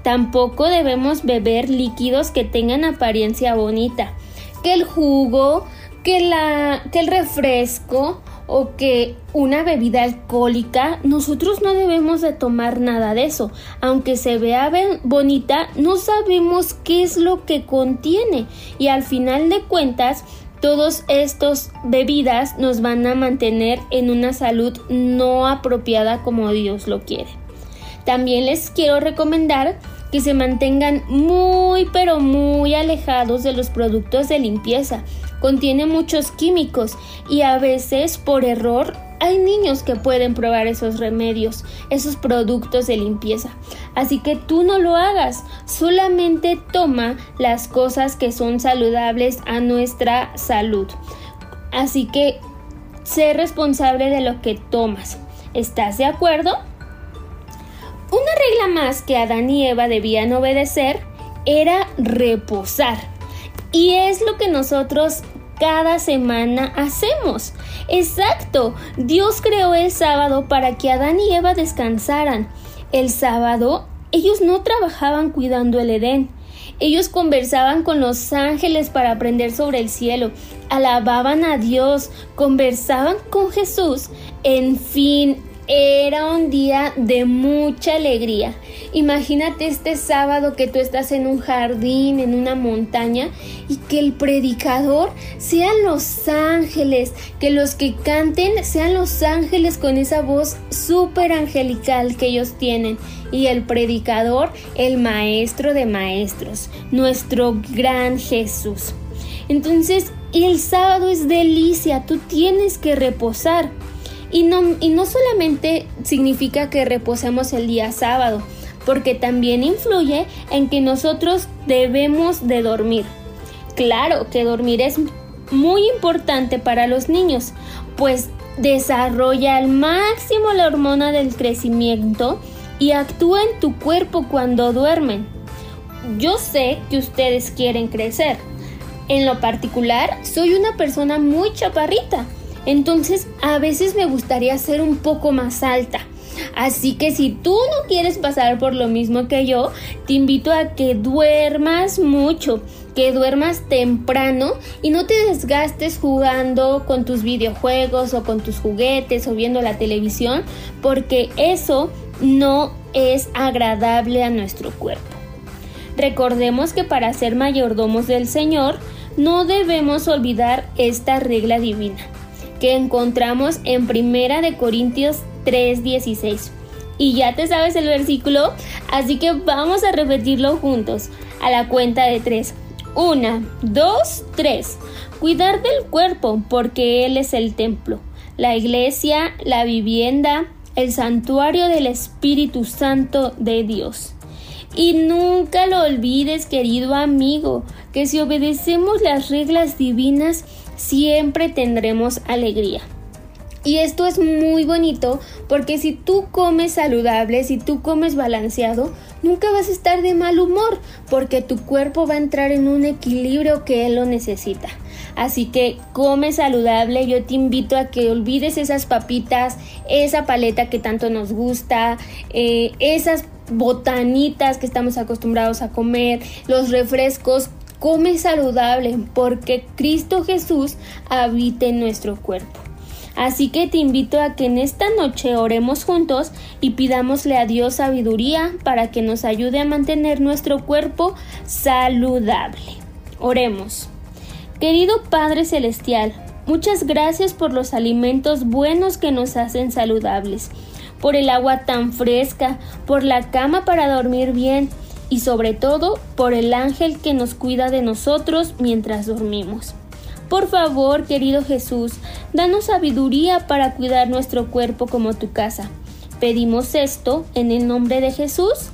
Tampoco debemos beber líquidos que tengan apariencia bonita, que el jugo, que, la, que el refresco o que una bebida alcohólica, nosotros no debemos de tomar nada de eso. Aunque se vea bonita, no sabemos qué es lo que contiene y al final de cuentas todos estos bebidas nos van a mantener en una salud no apropiada como Dios lo quiere. También les quiero recomendar que se mantengan muy pero muy alejados de los productos de limpieza. Contiene muchos químicos y a veces por error hay niños que pueden probar esos remedios, esos productos de limpieza. Así que tú no lo hagas, solamente toma las cosas que son saludables a nuestra salud. Así que sé responsable de lo que tomas. ¿Estás de acuerdo? Una regla más que Adán y Eva debían obedecer era reposar. Y es lo que nosotros cada semana hacemos. Exacto, Dios creó el sábado para que Adán y Eva descansaran. El sábado ellos no trabajaban cuidando el Edén. Ellos conversaban con los ángeles para aprender sobre el cielo, alababan a Dios, conversaban con Jesús, en fin, era un día de mucha alegría. Imagínate este sábado que tú estás en un jardín, en una montaña, y que el predicador sean los ángeles, que los que canten sean los ángeles con esa voz súper angelical que ellos tienen. Y el predicador, el maestro de maestros, nuestro gran Jesús. Entonces, el sábado es delicia, tú tienes que reposar. Y no, y no solamente significa que reposemos el día sábado, porque también influye en que nosotros debemos de dormir. Claro que dormir es muy importante para los niños, pues desarrolla al máximo la hormona del crecimiento y actúa en tu cuerpo cuando duermen. Yo sé que ustedes quieren crecer. En lo particular, soy una persona muy chaparrita, entonces a veces me gustaría ser un poco más alta. Así que si tú no quieres pasar por lo mismo que yo, te invito a que duermas mucho, que duermas temprano y no te desgastes jugando con tus videojuegos o con tus juguetes o viendo la televisión, porque eso no es agradable a nuestro cuerpo. Recordemos que para ser mayordomos del Señor, no debemos olvidar esta regla divina que encontramos en Primera de Corintios 3:16. Y ya te sabes el versículo, así que vamos a repetirlo juntos a la cuenta de tres. Una, dos, tres. Cuidar del cuerpo porque Él es el templo, la iglesia, la vivienda, el santuario del Espíritu Santo de Dios. Y nunca lo olvides, querido amigo, que si obedecemos las reglas divinas, siempre tendremos alegría. Y esto es muy bonito porque si tú comes saludable, si tú comes balanceado, nunca vas a estar de mal humor porque tu cuerpo va a entrar en un equilibrio que él lo necesita. Así que come saludable, yo te invito a que olvides esas papitas, esa paleta que tanto nos gusta, eh, esas botanitas que estamos acostumbrados a comer, los refrescos, come saludable porque Cristo Jesús habita en nuestro cuerpo. Así que te invito a que en esta noche oremos juntos y pidámosle a Dios sabiduría para que nos ayude a mantener nuestro cuerpo saludable. Oremos. Querido Padre Celestial, muchas gracias por los alimentos buenos que nos hacen saludables, por el agua tan fresca, por la cama para dormir bien y sobre todo por el ángel que nos cuida de nosotros mientras dormimos. Por favor, querido Jesús, danos sabiduría para cuidar nuestro cuerpo como tu casa. Pedimos esto en el nombre de Jesús.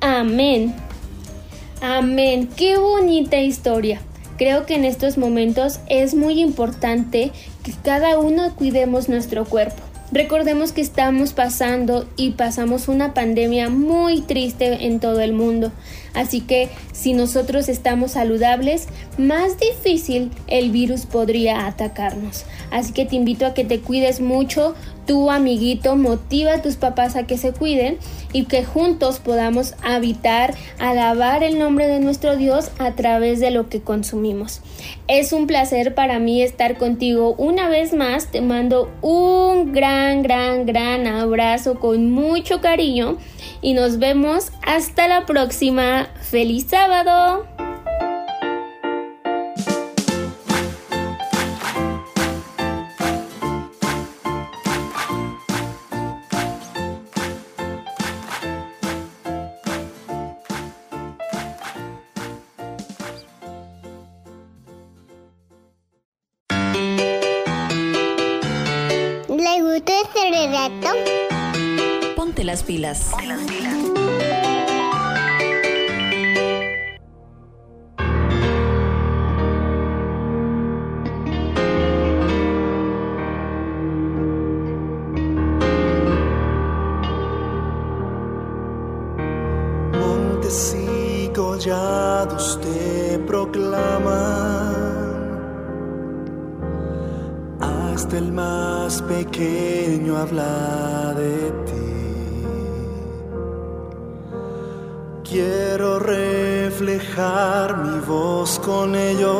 Amén. Amén. Qué bonita historia. Creo que en estos momentos es muy importante que cada uno cuidemos nuestro cuerpo. Recordemos que estamos pasando y pasamos una pandemia muy triste en todo el mundo. Así que si nosotros estamos saludables, más difícil el virus podría atacarnos. Así que te invito a que te cuides mucho, tu amiguito, motiva a tus papás a que se cuiden y que juntos podamos habitar, alabar el nombre de nuestro Dios a través de lo que consumimos. Es un placer para mí estar contigo una vez más. Te mando un gran, gran, gran abrazo con mucho cariño y nos vemos hasta la próxima. ¡Feliz sábado! ¿Le gustó este relato? Ponte las pilas. Montes hasta el más pequeño habla de ti. Quiero reflejar mi voz con ellos,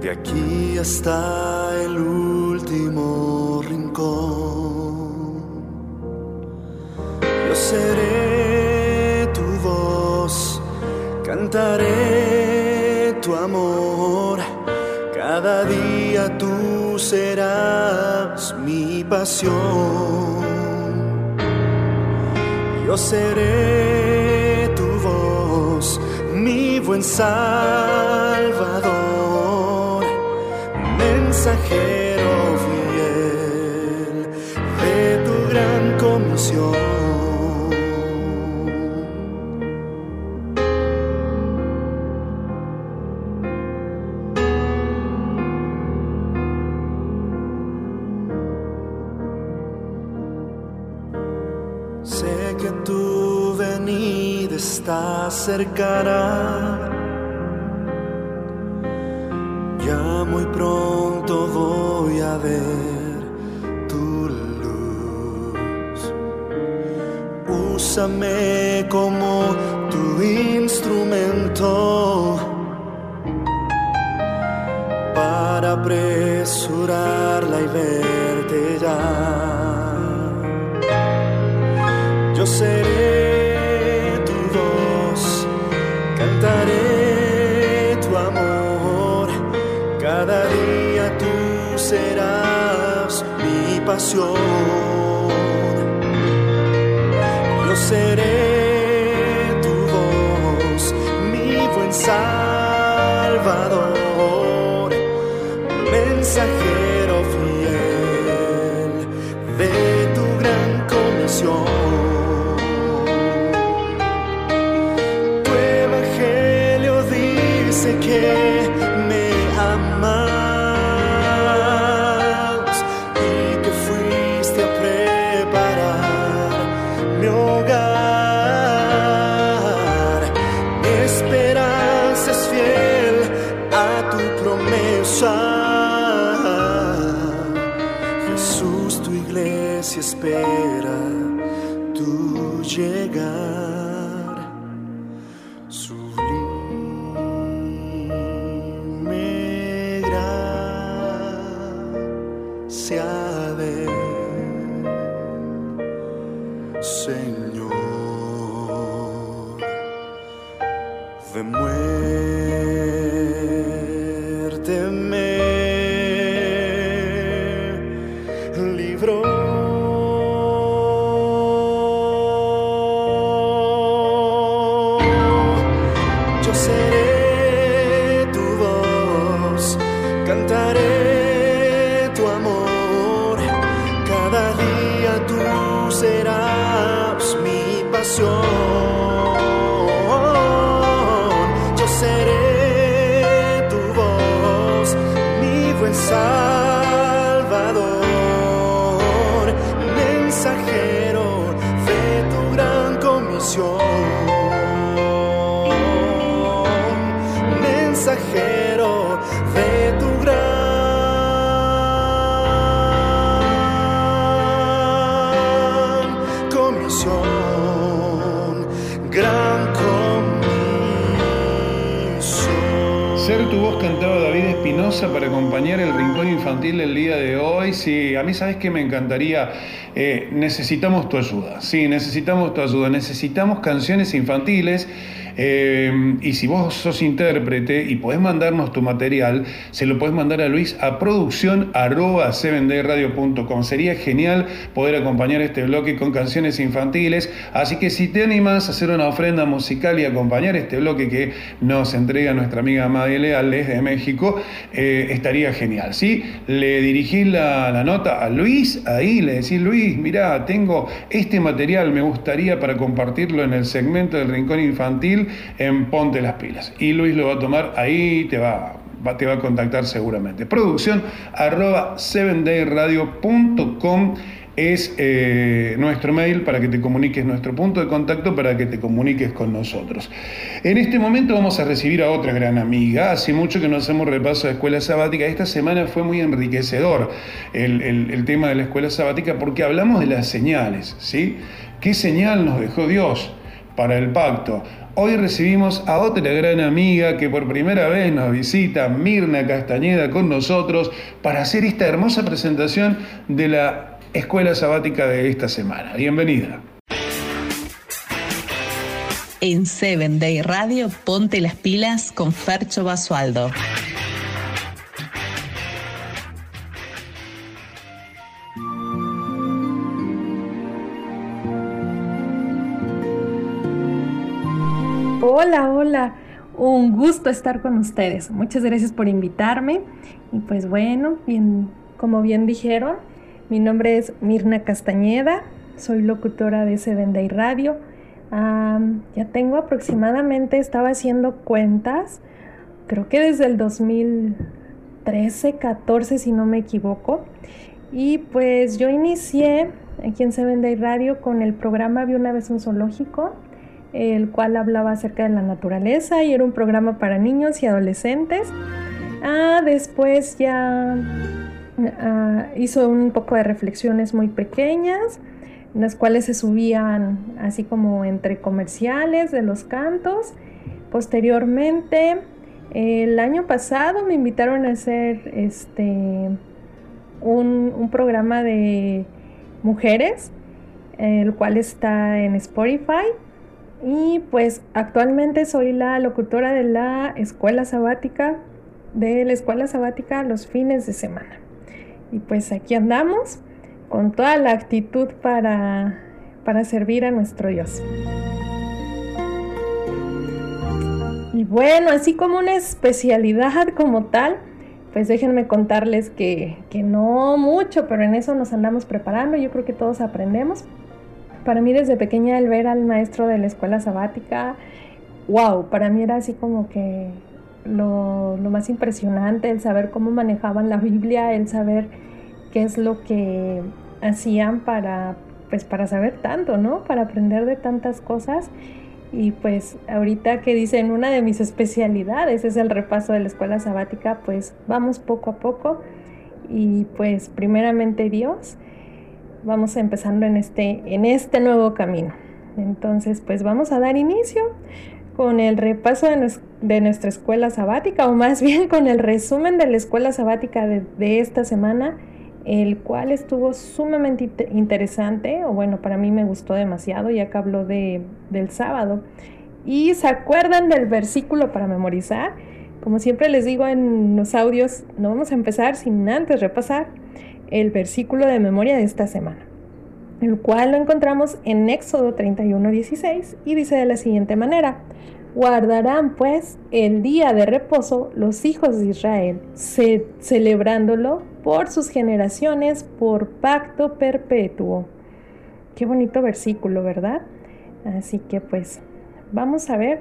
de aquí hasta el último rincón. Yo seré tu voz, cantaré tu amor. Cada día tú serás mi pasión. Yo seré tu voz, mi buen Salvador, mensajero fiel de tu gran comisión. Cercana. Ya muy pronto voy a ver tu luz. Úsame mi Sí, a mí sabes que me encantaría. Eh, necesitamos tu ayuda. Sí, necesitamos tu ayuda. Necesitamos canciones infantiles. Eh, y si vos sos intérprete y podés mandarnos tu material, se lo podés mandar a Luis a producción arroba 7dayradio.com. Sería genial poder acompañar este bloque con canciones infantiles. Así que si te animas a hacer una ofrenda musical y acompañar este bloque que nos entrega nuestra amiga Madre Leal desde México, eh, estaría genial. ¿sí? Le dirigís la, la nota a Luis, ahí le decís, Luis, mirá, tengo este material, me gustaría para compartirlo en el segmento del Rincón Infantil en Ponte las Pilas. Y Luis lo va a tomar ahí, te va, te va a contactar seguramente. Producción arroba 7dayradio.com es eh, nuestro mail para que te comuniques, nuestro punto de contacto para que te comuniques con nosotros. En este momento vamos a recibir a otra gran amiga. Hace mucho que no hacemos repaso de escuela sabática. Esta semana fue muy enriquecedor el, el- el tema de la escuela sabática porque hablamos de las señales, ¿sí? ¿Qué señal nos dejó Dios para el pacto? Hoy recibimos a otra gran amiga que por primera vez nos visita, Mirna Castañeda, con nosotros para hacer esta hermosa presentación de la escuela sabática de esta semana. Bienvenida. En Seven Day Radio, ponte las pilas con Fercho Basualdo. Hola, hola. Un gusto estar con ustedes. Muchas gracias por invitarme. Y pues bueno, bien, como bien dijeron, mi nombre es Mirna Castañeda. Soy locutora de Seven Day Radio. Ya tengo aproximadamente, estaba haciendo cuentas, creo que desde el 2013, 14 si no me equivoco. Y pues yo inicié aquí en Seven Day Radio con el programa Vi una vez un zoológico, el cual hablaba acerca de la naturaleza y era un programa para niños y adolescentes. Ah, después ya ah, hizo un poco de reflexiones muy pequeñas, en las cuales se subían así como entre comerciales de los cantos. Posteriormente, el año pasado me invitaron a hacer este un, programa de mujeres, el cual está en Spotify. Y pues actualmente soy la locutora de la escuela sabática, de la escuela sabática los fines de semana. Y pues aquí andamos con toda la actitud para, para servir a nuestro Dios. Y bueno, así como una especialidad como tal, pues déjenme contarles que, no mucho, pero en eso nos andamos preparando, yo creo que todos aprendemos. Para mí desde pequeña el ver al maestro de la escuela sabática, wow, para mí era así como que lo, más impresionante, el saber cómo manejaban la Biblia, el saber qué es lo que hacían para, pues para saber tanto, ¿no? Para aprender de tantas cosas y pues ahorita que dicen una de mis especialidades es el repaso de la escuela sabática, pues vamos poco a poco y pues primeramente Dios, vamos empezando en este, en este nuevo camino. Entonces pues vamos a dar inicio con el repaso de, nuestra escuela sabática o más bien con el resumen de la escuela sabática de, de esta semana el cual estuvo sumamente interesante, o bueno, para mí me gustó demasiado, ya que habló de, del sábado. Y se acuerdan del versículo para memorizar. Como siempre les digo en los audios, no vamos a empezar sin antes repasar el versículo de memoria de esta semana, el cual lo encontramos en Éxodo 31:16 y dice de la siguiente manera: Guardarán pues el día de reposo los hijos de Israel, celebrándolo por sus generaciones, por pacto perpetuo. Qué bonito versículo, ¿verdad? Así que pues vamos a ver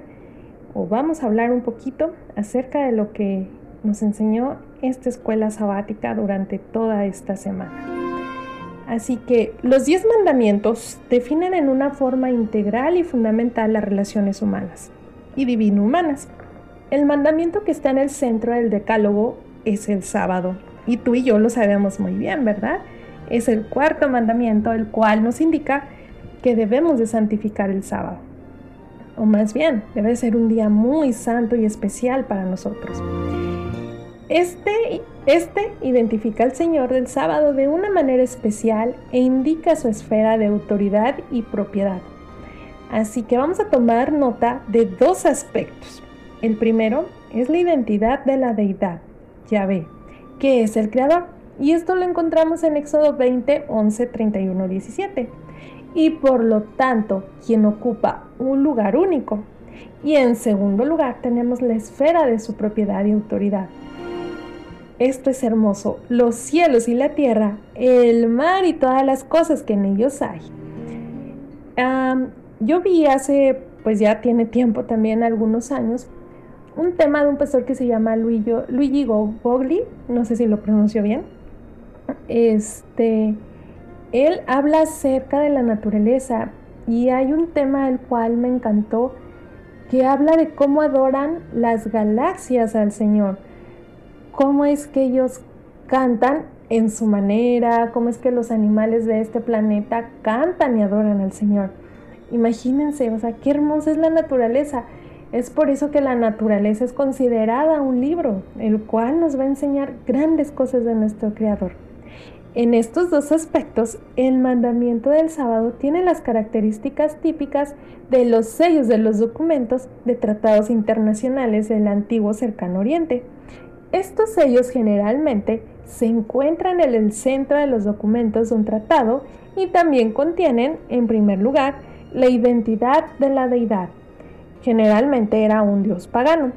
o vamos a hablar un poquito acerca de lo que nos enseñó esta escuela sabática durante toda esta semana. Así que los diez mandamientos definen en una forma integral y fundamental las relaciones humanas y divino-humanas. El mandamiento que está en el centro del decálogo es el sábado, y tú y yo lo sabemos muy bien, ¿verdad? Es el cuarto mandamiento, el cual nos indica que debemos de santificar el sábado. O más bien, debe ser un día muy santo y especial para nosotros. Este, este identifica al Señor del sábado de una manera especial e indica su esfera de autoridad y propiedad. Así que vamos a tomar nota de dos aspectos. El primero es la identidad de la deidad, Yahvé, que es el creador. Y esto lo encontramos en Éxodo 20, 11, 31, 17. Y por lo tanto, quien ocupa un lugar único. Y en segundo lugar tenemos la esfera de su propiedad y autoridad. Esto es hermoso, los cielos y la tierra, el mar y todas las cosas que en ellos hay yo vi hace, pues ya tiene tiempo también, algunos años, un tema de un pastor que se llama Luigi, Luigi Gogli, no sé si lo pronuncio bien. Este, él habla acerca de la naturaleza y hay un tema el cual me encantó que habla de cómo adoran las galaxias al Señor, cómo es que ellos cantan en su manera, cómo es que los animales de este planeta cantan y adoran al Señor. Imagínense, o sea, qué hermosa es la naturaleza. Es por eso que la naturaleza es considerada un libro, el cual nos va a enseñar grandes cosas de nuestro Creador. En estos dos aspectos, el mandamiento del sábado tiene las características típicas de los sellos de los documentos de tratados internacionales del antiguo cercano oriente. Estos sellos generalmente se encuentran en el centro de los documentos de un tratado y también contienen, en primer lugar, la identidad de la deidad. Generalmente era un dios pagano.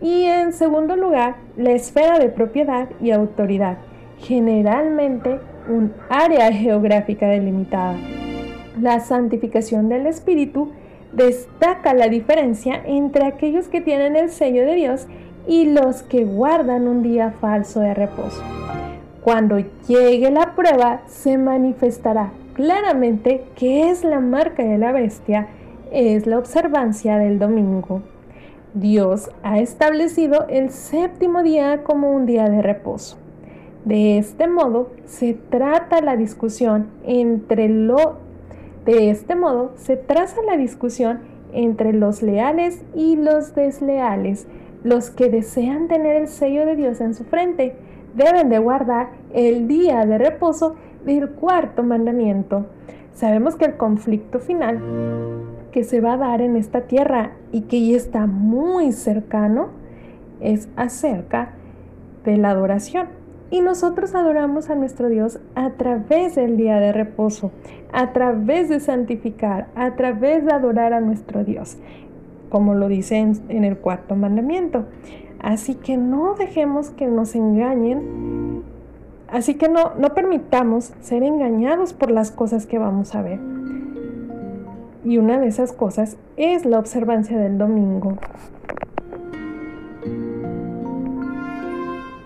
Y en segundo lugar, la esfera de propiedad y autoridad. Generalmente un área geográfica delimitada. La santificación del Espíritu destaca la diferencia entre aquellos que tienen el sello de Dios y los que guardan un día falso de reposo. Cuando llegue la prueba, se manifestará claramente que es la marca de la bestia, es la observancia del domingo. Dios ha establecido el séptimo día como un día de reposo. De este modo se trata la discusión entre lo de este modo se traza la discusión entre los leales y los desleales. Los que desean tener el sello de Dios en su frente deben de guardar el día de reposo del cuarto mandamiento. Sabemos que el conflicto final que se va a dar en esta tierra y que ya está muy cercano es acerca de la adoración. Y nosotros adoramos a nuestro Dios a través del día de reposo, a través de santificar, a través de adorar a nuestro Dios, como lo dice en, el cuarto mandamiento. Así que no dejemos que nos engañen, así que no, no permitamos ser engañados por las cosas que vamos a ver. Y una de esas cosas es la observancia del domingo.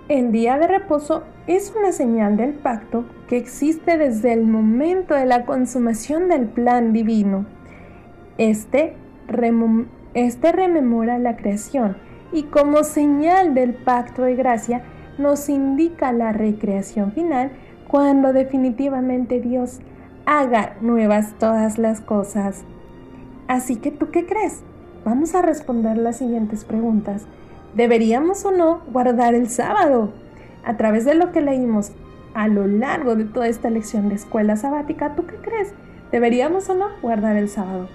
El día de reposo es una señal del pacto que existe desde el momento de la consumación del plan divino. Este, este rememora la creación y como señal del pacto de gracia nos indica la recreación final cuando definitivamente Dios haga nuevas todas las cosas. Así que tú qué crees? Vamos a responder las siguientes preguntas. ¿Deberíamos o no guardar el sábado? A través de lo que leímos a lo largo de toda esta lección de escuela sabática, ¿tú qué crees? ¿Deberíamos o no guardar el sábado?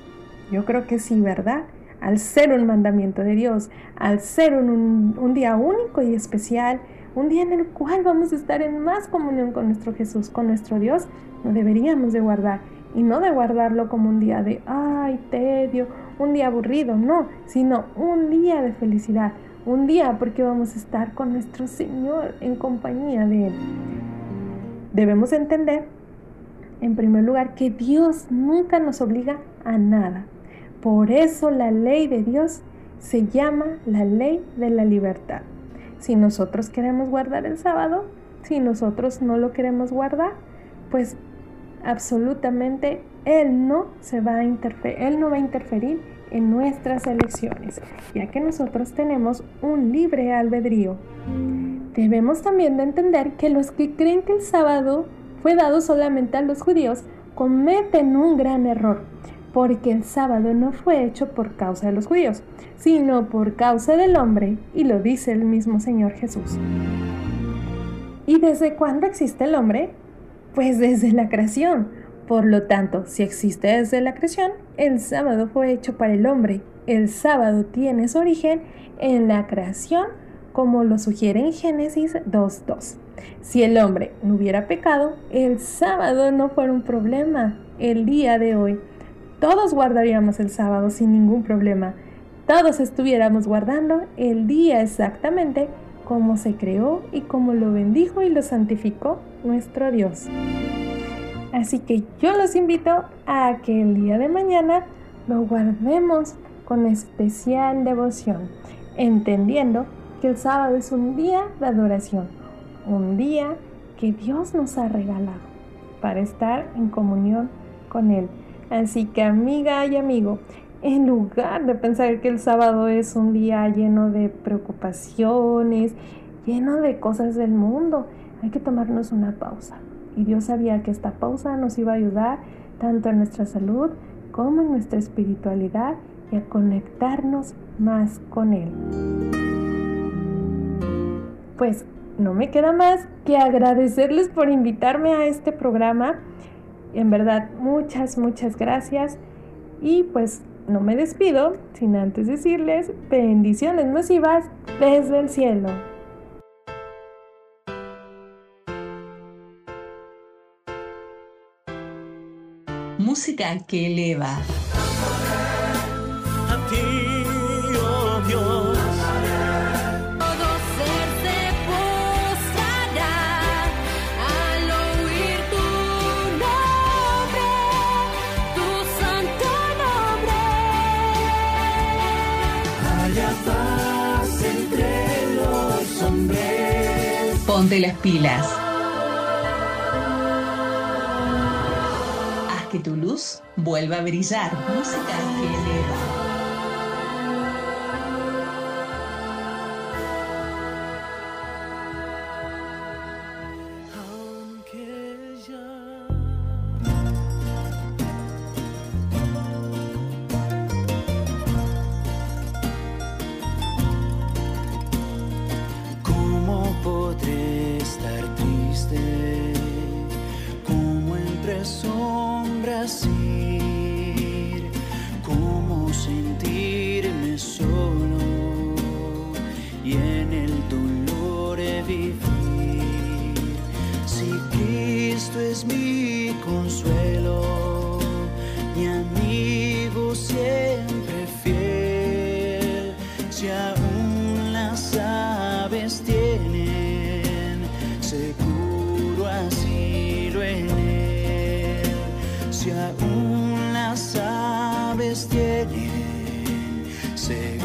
Yo creo que sí, ¿verdad? Al ser un mandamiento de Dios, al ser un, día único y especial, un día en el cual vamos a estar en más comunión con nuestro Jesús, con nuestro Dios, no deberíamos de guardar y no de guardarlo como un día de, ay, tedio, un día aburrido, no, sino un día de felicidad, un día porque vamos a estar con nuestro Señor en compañía de Él. Debemos entender, en primer lugar, que Dios nunca nos obliga a nada. Por eso la ley de Dios se llama la ley de la libertad. Si nosotros queremos guardar el sábado, si nosotros no lo queremos guardar, pues absolutamente Él no se va a Él no va a interferir en nuestras elecciones, ya que nosotros tenemos un libre albedrío. Debemos también de entender que los que creen que el sábado fue dado solamente a los judíos cometen un gran error, porque el sábado no fue hecho por causa de los judíos, sino por causa del hombre, y lo dice el mismo Señor Jesús. ¿Y desde cuándo existe el hombre? Pues desde la creación. Por lo tanto, si existe desde la creación, el sábado fue hecho para el hombre. El sábado tiene su origen en la creación, como lo sugiere en Génesis 2.2. Si el hombre no hubiera pecado, el sábado no fuera un problema el día de hoy. Todos guardaríamos el sábado sin ningún problema. Todos estuviéramos guardando el día exactamente como se creó y como lo bendijo y lo santificó nuestro Dios. Así que yo los invito a que el día de mañana lo guardemos con especial devoción, entendiendo que el sábado es un día de adoración, un día que Dios nos ha regalado para estar en comunión con Él. Así que amiga y amigo, en lugar de pensar que el sábado es un día lleno de preocupaciones, lleno de cosas del mundo, hay que tomarnos una pausa. Y Dios sabía que esta pausa nos iba a ayudar tanto en nuestra salud como en nuestra espiritualidad y a conectarnos más con Él. Pues no me queda más que agradecerles por invitarme a este programa. En verdad, muchas, muchas gracias. Y pues no me despido sin antes decirles bendiciones masivas desde el cielo. Música que eleva. A ti, Ponte las pilas. Haz que tu luz vuelva a brillar. Música que eleva. si aún las aves tienen seguro asilo en él, si aún las aves tienen seguro.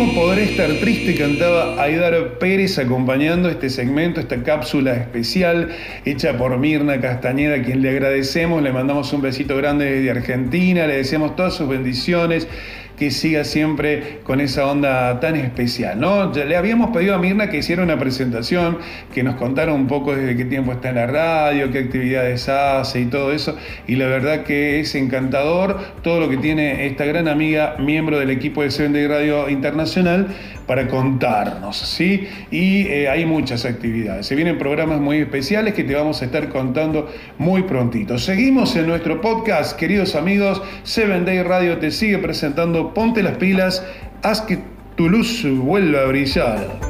¿Cómo estar triste? Cantaba Aidar Pérez acompañando este segmento, esta cápsula especial hecha por Mirna Castañeda, a quien le agradecemos, le mandamos un besito grande desde Argentina, le deseamos todas sus bendiciones, siga siempre con esa onda tan especial, ¿no? Ya le habíamos pedido a Mirna que hiciera una presentación, que nos contara un poco desde qué tiempo está en la radio, qué actividades hace y todo eso, y la verdad que es encantador todo lo que tiene esta gran amiga, miembro del equipo de Seven Day Radio Internacional, para contarnos, ¿sí? Y eh, hay muchas actividades. Se vienen programas muy especiales que te vamos a estar contando muy prontito. Seguimos en nuestro podcast, queridos amigos. Seven Day Radio te sigue presentando Ponte las pilas, haz que tu luz vuelva a brillar.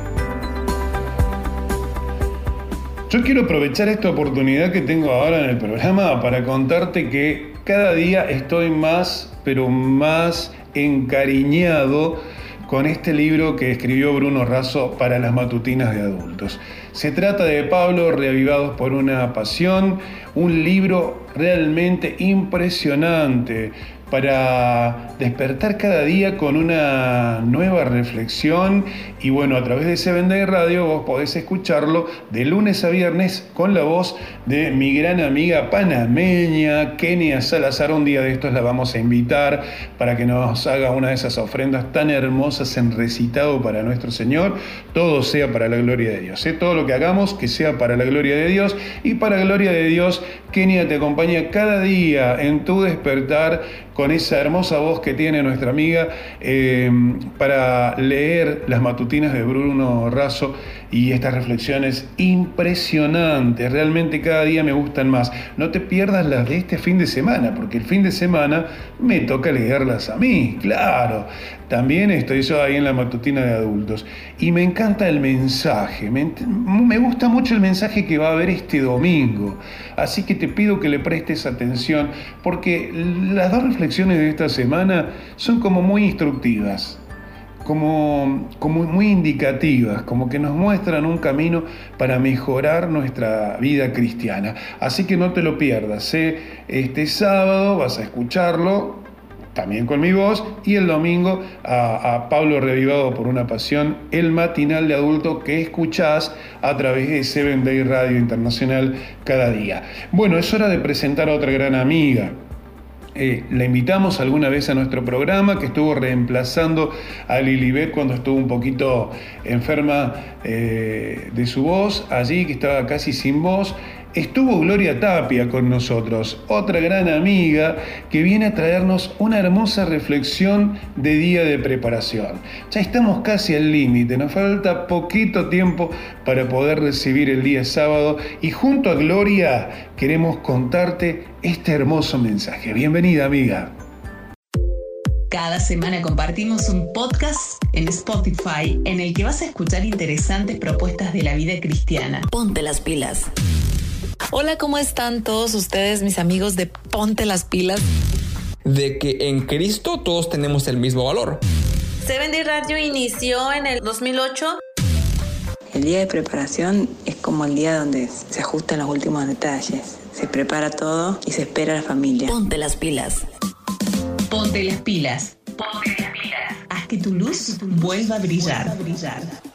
Yo quiero aprovechar esta oportunidad que tengo ahora en el programa para contarte que cada día estoy más, pero más encariñado con este libro que escribió Bruno Razo para las matutinas de adultos. Se trata de Pablo Reavivados por una pasión, un libro realmente impresionante para despertar cada día con una nueva reflexión y bueno, a través de Seven Day Radio vos podés escucharlo de lunes a viernes con la voz de mi gran amiga panameña Kenia Salazar. Un día de estos la vamos a invitar para que nos haga una de esas ofrendas tan hermosas en recitado para nuestro Señor. Todo sea para la gloria de Dios. ¿eh? Todo lo que hagamos que sea para la gloria de Dios y para la gloria de Dios, Kenia te acompaña cada día en tu despertar con esa hermosa voz que tiene nuestra amiga eh, para leer las matutinas de Bruno Razo y estas reflexiones impresionantes. Realmente cada día me gustan más. No te pierdas las de este fin de semana, porque el fin de semana me toca leerlas a mí, claro. También estoy yo ahí en la matutina de adultos. Y me encanta el mensaje. Me, gusta mucho el mensaje que va a haber este domingo. Así que te pido que le prestes atención, porque las dos reflexiones de esta semana son como muy instructivas como, como muy indicativas, como que nos muestran un camino para mejorar nuestra vida cristiana. Así que no te lo pierdas. ¿eh? Este sábado vas a escucharlo también con mi voz, y el domingo a, Pablo Revivado por una Pasión, el matinal de adulto que escuchás a través de Seven Day Radio Internacional cada día. Bueno, es hora de presentar a otra gran amiga. Eh, la invitamos alguna vez a nuestro programa, que estuvo reemplazando a Lilibet cuando estuvo un poquito enferma eh, de su voz, allí que estaba casi sin voz. Estuvo Gloria Tapia con nosotros, otra gran amiga que viene a traernos una hermosa reflexión de día de preparación. Ya estamos casi al límite, nos falta poquito tiempo para poder recibir el día sábado y junto a Gloria queremos contarte este hermoso mensaje. Bienvenida amiga. Cada semana compartimos un podcast en Spotify en el que vas a escuchar interesantes propuestas de la vida cristiana. Ponte las pilas. Hola, ¿cómo están todos ustedes, mis amigos de Ponte las pilas? De que en Cristo todos tenemos el mismo valor. Seven Day Radio inició en el 2008. El día de preparación es como el día donde se ajustan los últimos detalles. Se prepara todo y se espera a la familia. Ponte las pilas. Ponte las pilas. Ponte las pilas. Haz que tu luz vuelva a brillar. Vuelva a brillar.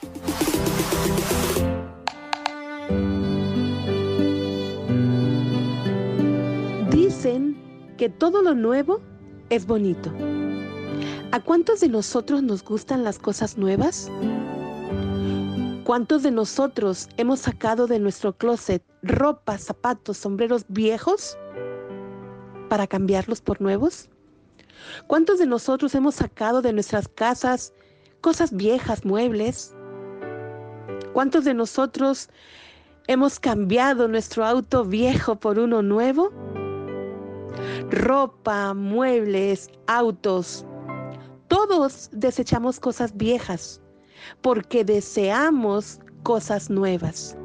Que todo lo nuevo es bonito. ¿A cuántos de nosotros nos gustan las cosas nuevas? ¿Cuántos de nosotros hemos sacado de nuestro closet ropa, zapatos, sombreros viejos para cambiarlos por nuevos? ¿Cuántos de nosotros hemos sacado de nuestras casas cosas viejas, muebles? ¿Cuántos de nosotros hemos cambiado nuestro auto viejo por uno nuevo? Ropa, muebles, autos. Todos desechamos cosas viejas porque deseamos cosas nuevas.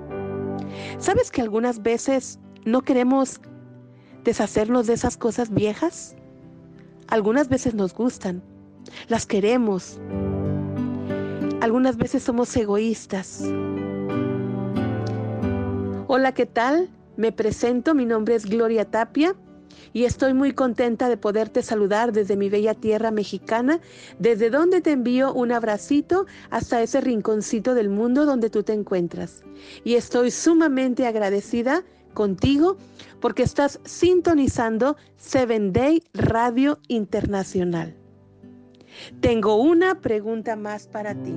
¿Sabes que algunas veces no queremos deshacernos de esas cosas viejas? Algunas veces nos gustan, las queremos. Algunas veces somos egoístas. Hola, ¿qué tal? Me presento, mi nombre es Gloria Tapia y estoy muy contenta de poderte saludar desde mi bella tierra mexicana, desde donde te envío un abracito hasta ese rinconcito del mundo donde tú te encuentras. Y estoy sumamente agradecida contigo porque estás sintonizando Seven Day Radio Internacional. Tengo una pregunta más para ti.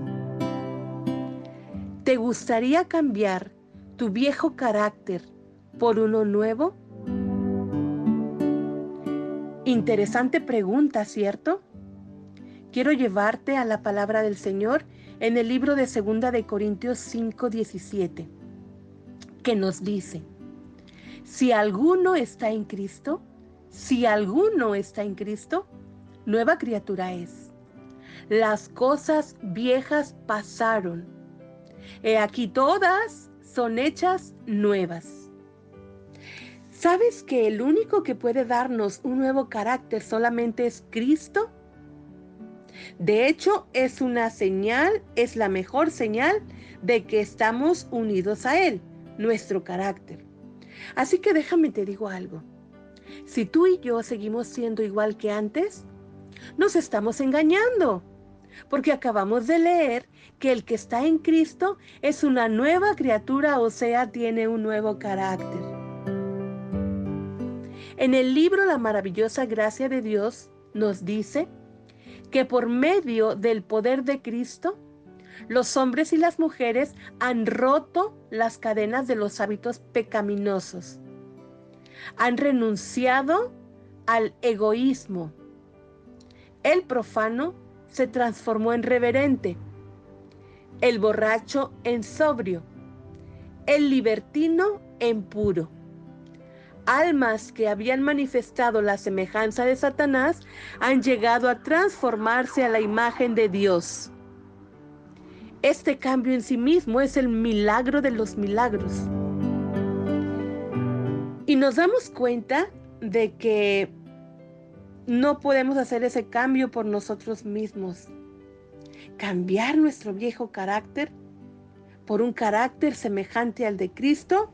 ¿Te gustaría cambiar tu viejo carácter por uno nuevo? Interesante pregunta, ¿cierto? Quiero llevarte a la palabra del Señor en el libro de Segunda de Corintios 5, 17, que nos dice, si alguno está en Cristo, si alguno está en Cristo, nueva criatura es. Las cosas viejas pasaron. He aquí todas son hechas nuevas. ¿Sabes que el único que puede darnos un nuevo carácter solamente es Cristo? De hecho, es una señal, es la mejor señal de que estamos unidos a Él, nuestro carácter. Así que déjame te digo algo. Si tú y yo seguimos siendo igual que antes, nos estamos engañando, porque acabamos de leer que el que está en Cristo es una nueva criatura, o sea, tiene un nuevo carácter. En el libro La maravillosa gracia de Dios nos dice que por medio del poder de Cristo, los hombres y las mujeres han roto las cadenas de los hábitos pecaminosos. Han renunciado al egoísmo. El profano se transformó en reverente, el borracho en sobrio, el libertino en puro. Almas que habían manifestado la semejanza de Satanás han llegado a transformarse a la imagen de Dios. Este cambio en sí mismo es el milagro de los milagros. Y nos damos cuenta de que no podemos hacer ese cambio por nosotros mismos. Cambiar nuestro viejo carácter por un carácter semejante al de Cristo,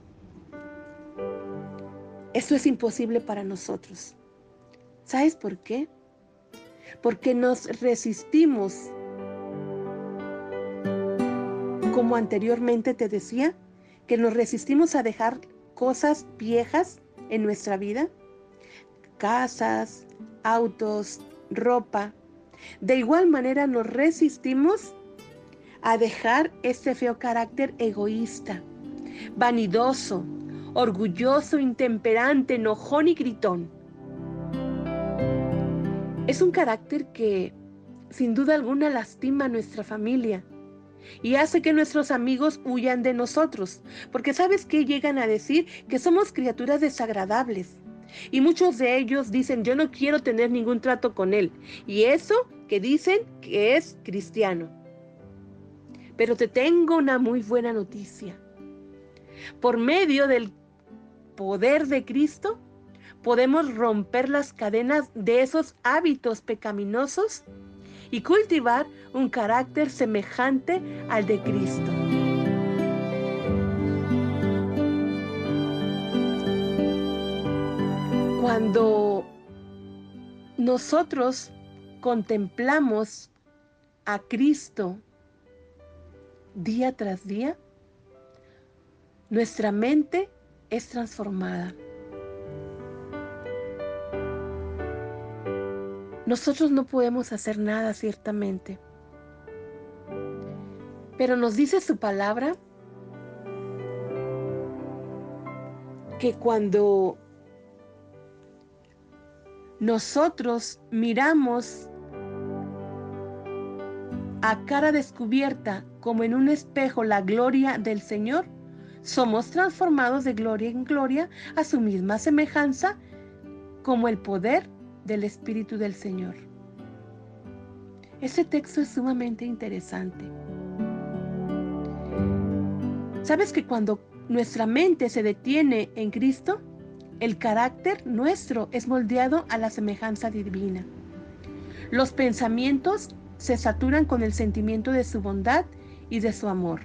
eso es imposible para nosotros. ¿Sabes por qué? Porque nos resistimos como anteriormente te decía, que nos resistimos a dejar cosas viejas en nuestra vida, casas, autos, ropa. De igual manera nos resistimos a dejar este feo carácter egoísta, vanidoso, orgulloso, intemperante, enojón y gritón. Es un carácter que sin duda alguna lastima a nuestra familia y hace que nuestros amigos huyan de nosotros, porque sabes que llegan a decir que somos criaturas desagradables. Y muchos de ellos dicen, yo no quiero tener ningún trato con él. Y eso que dicen que es cristiano. Pero te tengo una muy buena noticia. Por medio del poder de Cristo, podemos romper las cadenas de esos hábitos pecaminosos y cultivar un carácter semejante al de Cristo. Cuando nosotros contemplamos a Cristo día tras día, nuestra mente es transformada. Nosotros no podemos hacer nada ciertamente. Pero nos dice su palabra que cuando nosotros miramos a cara descubierta como en un espejo la gloria del Señor, somos transformados de gloria en gloria a su misma semejanza como el poder del Espíritu del Señor. Ese texto es sumamente interesante. ¿Sabes que cuando nuestra mente se detiene en Cristo, el carácter nuestro es moldeado a la semejanza divina? Los pensamientos se saturan con el sentimiento de su bondad y de su amor.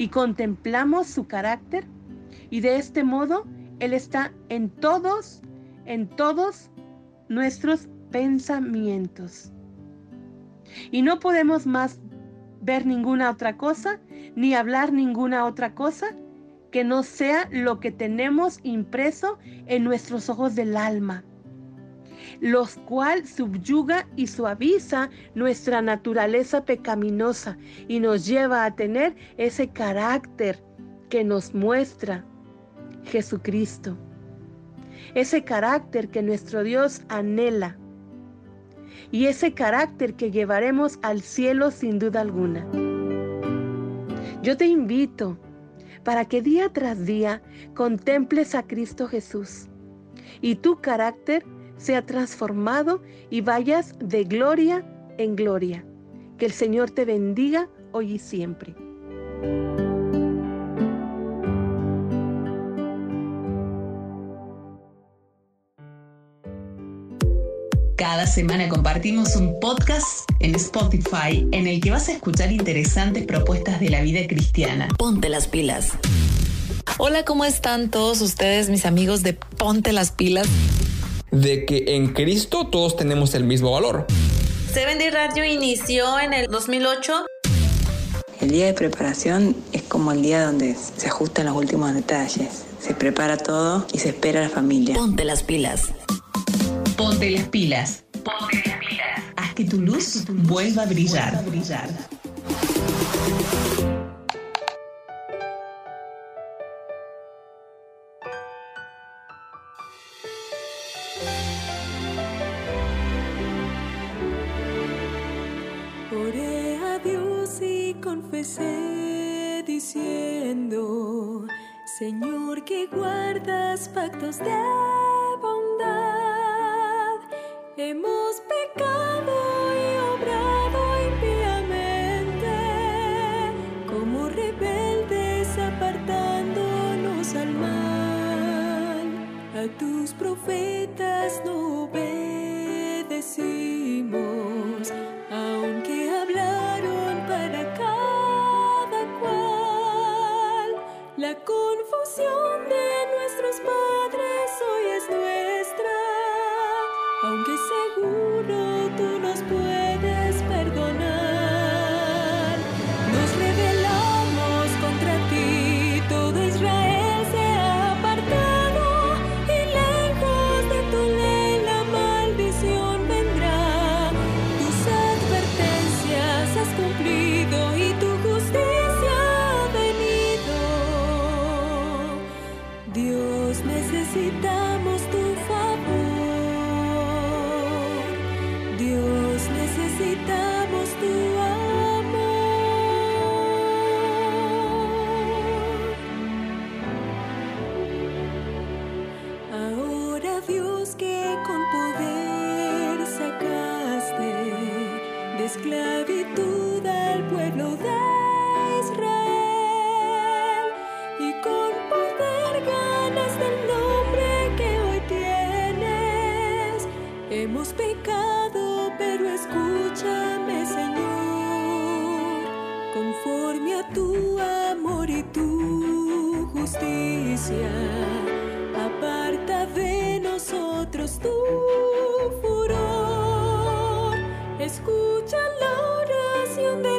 Y contemplamos su carácter y de este modo Él está en todos, en todos nuestros pensamientos. Y no podemos más ver ninguna otra cosa, ni hablar ninguna otra cosa que no sea lo que tenemos impreso en nuestros ojos del alma. Los cual subyuga y suaviza nuestra naturaleza pecaminosa y nos lleva a tener ese carácter que nos muestra Jesucristo. Ese carácter que nuestro Dios anhela. Y ese carácter que llevaremos al cielo sin duda alguna. Yo te invito para que día tras día contemples a Cristo Jesús y tu carácter sea transformado y vayas de gloria en gloria. Que el Señor te bendiga hoy y siempre. Cada semana compartimos un podcast en Spotify en el que vas a escuchar interesantes propuestas de la vida cristiana. Ponte las pilas. Hola, ¿cómo están todos ustedes, mis amigos de Ponte las pilas? De que en Cristo todos tenemos el mismo valor. Seven Day Radio inició en el 2008. El día de preparación es como el día donde se ajustan los últimos detalles. Se prepara todo y se espera a la familia. Ponte las pilas. Ponte las pilas. Ponte las pilas. Haz que tu luz vuelva a brillar. brillar. Confesé diciendo, Señor que guardas pactos de bondad, hemos pecado y obrado impíamente, como rebeldes apartándonos al mal, a tus profetas no obedecimos La confusión de nuestros padres hoy es nuestra, aunque seguro pero escúchame Señor, conforme a tu amor y tu justicia. Aparta de nosotros tu furor. Escucha la oración de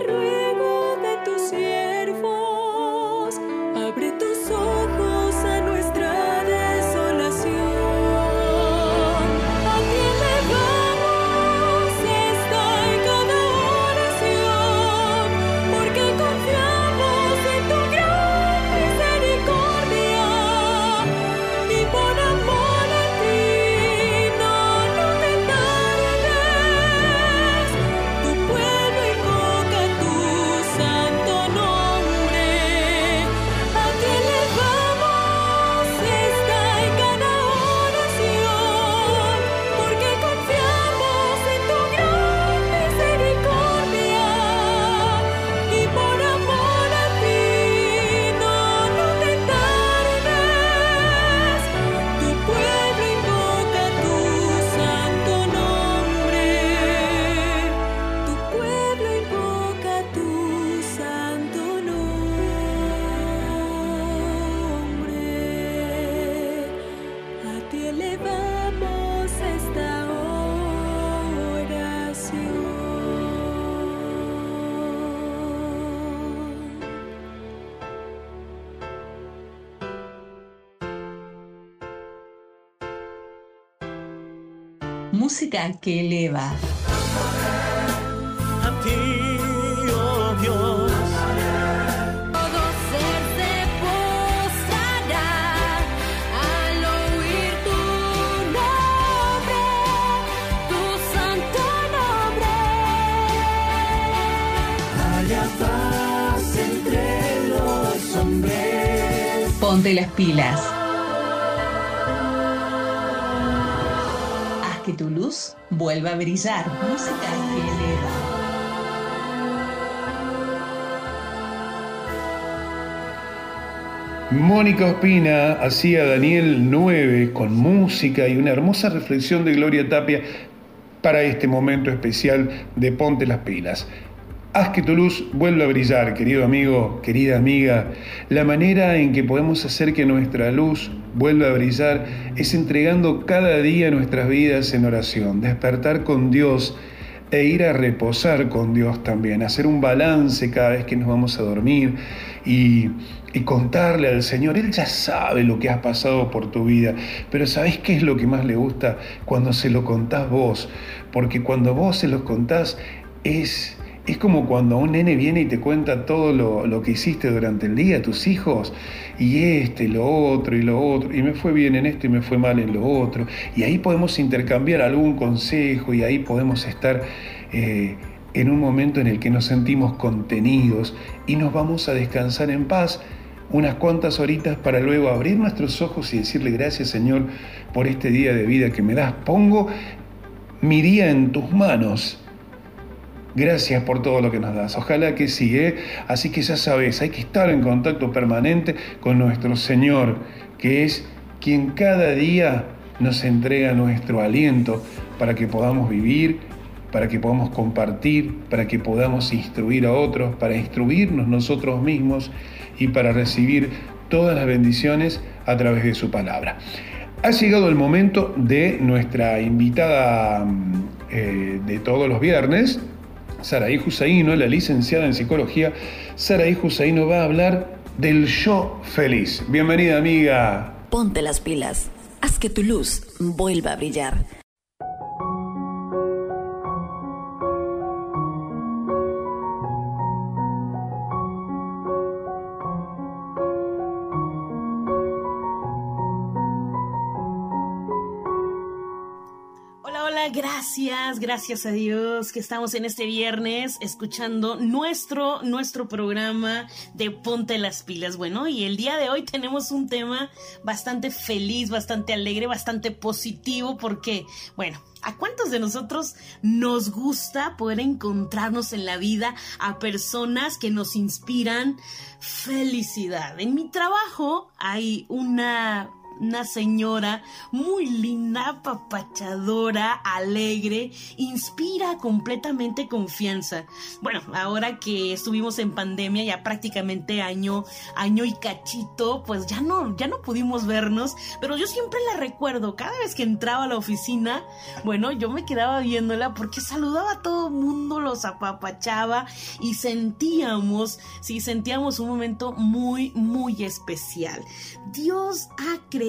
música que eleva. A ti, oh Dios. Todo ser se postrará al oír tu nombre, tu santo nombre. Haya paz entre los hombres. Ponte las pilas. Vuelva a brillar. Música. Mónica Ospina hacía Daniel 9 con música y una hermosa reflexión de Gloria Tapia para este momento especial de Ponte las pilas. Haz que tu luz vuelva a brillar, querido amigo, querida amiga. La manera en que podemos hacer que nuestra luz vuelva a brillar es entregando cada día nuestras vidas en oración, despertar con Dios e ir a reposar con Dios también, hacer un balance cada vez que nos vamos a dormir y, contarle al Señor, Él ya sabe lo que has pasado por tu vida, pero ¿sabés qué es lo que más le gusta? Cuando se lo contás vos, porque cuando vos se los contás es... Es como cuando un nene viene y te cuenta todo lo, lo, que hiciste durante el día, tus hijos, y este, lo otro, y lo otro, y me fue bien en esto y me fue mal en lo otro, y ahí podemos intercambiar algún consejo, y ahí podemos estar eh, en un momento en el que nos sentimos contenidos y nos vamos a descansar en paz unas cuantas horitas para luego abrir nuestros ojos y decirle gracias Señor por este día de vida que me das. Pongo mi día en tus manos. Gracias por todo lo que nos das. Ojalá que sí, ¿eh? Así que ya sabes, hay que estar en contacto permanente con nuestro Señor, que es quien cada día nos entrega nuestro aliento para que podamos vivir, para que podamos compartir, para que podamos instruir a otros, para instruirnos nosotros mismos y para recibir todas las bendiciones a través de su palabra. Ha llegado el momento de nuestra invitada eh, de todos los viernes, Saraí Husaino, la licenciada en psicología. Saraí Husaino va a hablar del yo feliz. Bienvenida amiga. Ponte las pilas. Haz que tu luz vuelva a brillar. Gracias, gracias a Dios que estamos en este viernes escuchando nuestro, nuestro programa de Ponte las Pilas. Bueno, y el día de hoy tenemos un tema bastante feliz, bastante alegre, bastante positivo, porque, bueno, ¿A cuántos de nosotros nos gusta poder encontrarnos en la vida a personas que nos inspiran felicidad? En mi trabajo hay una una señora muy linda, papachadora, alegre, inspira completamente confianza. Bueno, ahora que estuvimos en pandemia, ya prácticamente año, año y cachito, pues ya no, ya no pudimos vernos, pero yo siempre la recuerdo, cada vez que entraba a la oficina, bueno, yo me quedaba viéndola porque saludaba a todo mundo, los apapachaba y sentíamos, sí, sentíamos un momento muy, muy especial. Dios ha creado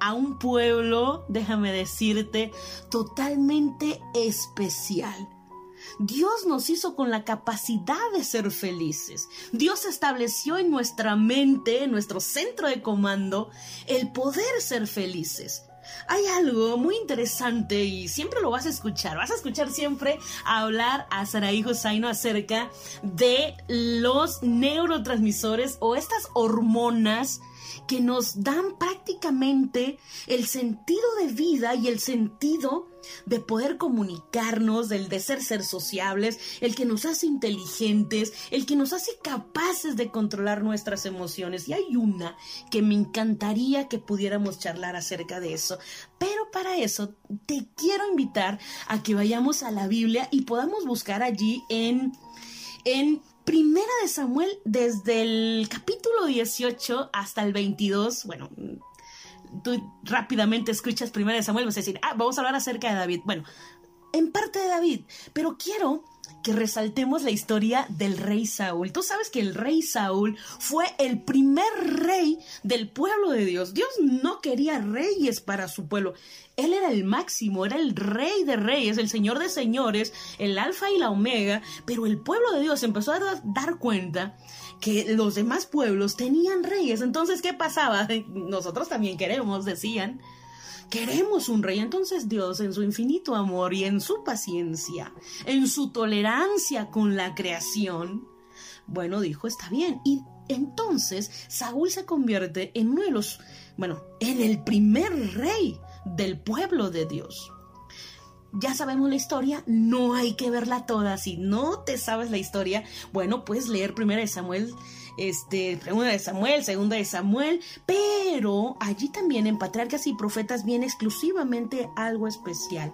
a un pueblo, déjame decirte, totalmente especial. Dios nos hizo con la capacidad de ser felices. Dios estableció en nuestra mente, en nuestro centro de comando, el poder ser felices. Hay algo muy interesante y siempre lo vas a escuchar. Vas a escuchar siempre hablar a Saraí Hossaino acerca de los neurotransmisores o estas hormonas que nos dan prácticamente el sentido de vida y el sentido de poder comunicarnos, del de ser ser sociables, el que nos hace inteligentes, el que nos hace capaces de controlar nuestras emociones. Y hay una que me encantaría que pudiéramos charlar acerca de eso. Pero para eso te quiero invitar a que vayamos a la Biblia y podamos buscar allí en en Primera de Samuel, desde el capítulo 18 hasta el 22, bueno, tú rápidamente escuchas Primera de Samuel, vas a decir, ah, vamos a hablar acerca de David. Bueno, en parte de David, pero quiero que resaltemos la historia del rey Saúl. Tú sabes que el rey Saúl fue el primer rey del pueblo de Dios. Dios no quería reyes para su pueblo. Él era el máximo, era el rey de reyes, el señor de señores, el alfa y la omega, pero el pueblo de Dios empezó a da- dar cuenta que los demás pueblos tenían reyes. Entonces, ¿qué pasaba? Nosotros también queremos, decían. Queremos un rey. Entonces Dios, en su infinito amor y en su paciencia, en su tolerancia con la creación, bueno, dijo, está bien. Y entonces Saúl se convierte en uno de los, bueno, en el primer rey del pueblo de Dios. Ya sabemos la historia, no hay que verla toda. Si no te sabes la historia, bueno, puedes leer primera de Samuel, este, segunda de Samuel, segunda de Samuel, pero allí también en Patriarcas y Profetas viene exclusivamente algo especial.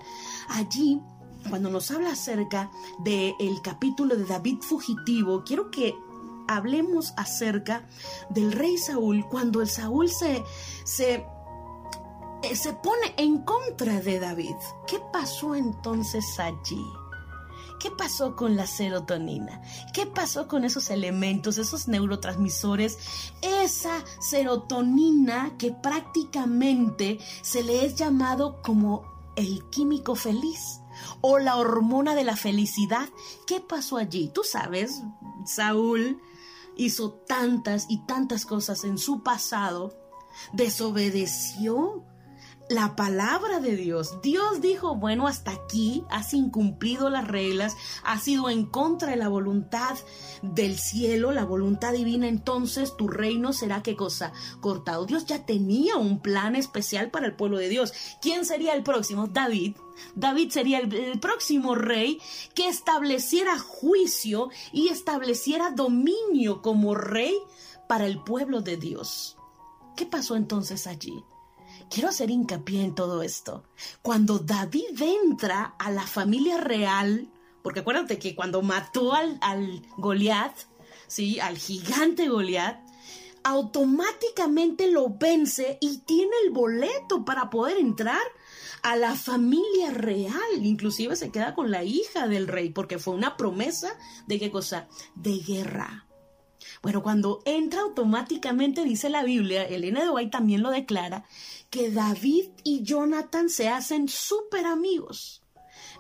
Allí, cuando nos habla acerca del capítulo de David fugitivo, quiero que hablemos acerca del rey Saúl, cuando el Saúl se, se eh, se pone en contra de David. ¿Qué pasó entonces allí? ¿Qué pasó con la serotonina? ¿Qué pasó con esos elementos, esos neurotransmisores? Esa serotonina que prácticamente se le es llamado como el químico feliz o la hormona de la felicidad. ¿Qué pasó allí? Tú sabes, Saúl hizo tantas y tantas cosas en su pasado, desobedeció la palabra de Dios. Dios dijo, bueno, hasta aquí has incumplido las reglas, has ido en contra de la voluntad del cielo, la voluntad divina, entonces tu reino será qué cosa? Cortado. Dios ya tenía un plan especial para el pueblo de Dios. ¿Quién sería el próximo? David. David sería el, el próximo rey que estableciera juicio y estableciera dominio como rey para el pueblo de Dios. ¿Qué pasó entonces allí? Quiero hacer hincapié en todo esto. Cuando David entra a la familia real, porque acuérdate que cuando mató al, al Goliat, ¿sí? al gigante Goliat, automáticamente lo vence y tiene el boleto para poder entrar a la familia real. Inclusive se queda con la hija del rey, porque fue una promesa de qué cosa? De guerra. Bueno, cuando entra automáticamente, dice la Biblia, Elena de White también lo declara, que David y Jonathan se hacen súper amigos.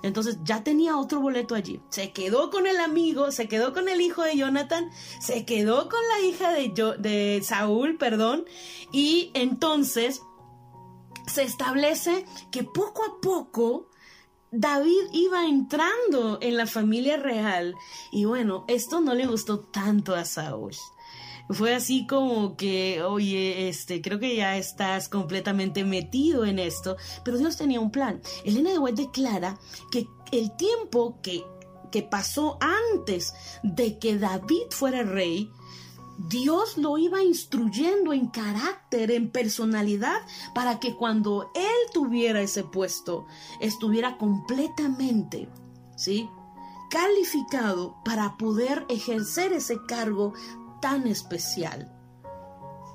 Entonces ya tenía otro boleto allí. Se quedó con el amigo, se quedó con el hijo de Jonathan, se quedó con la hija de, de Saúl, perdón, y entonces se establece que poco a poco David iba entrando en la familia real y bueno, esto no le gustó tanto a Saúl. Fue así como que, oye, este, creo que ya estás completamente metido en esto, pero Dios tenía un plan. Elena de White declara que el tiempo que, que pasó antes de que David fuera rey, Dios lo iba instruyendo en carácter, en personalidad, para que cuando él tuviera ese puesto, estuviera completamente, ¿sí? Calificado para poder ejercer ese cargo tan especial.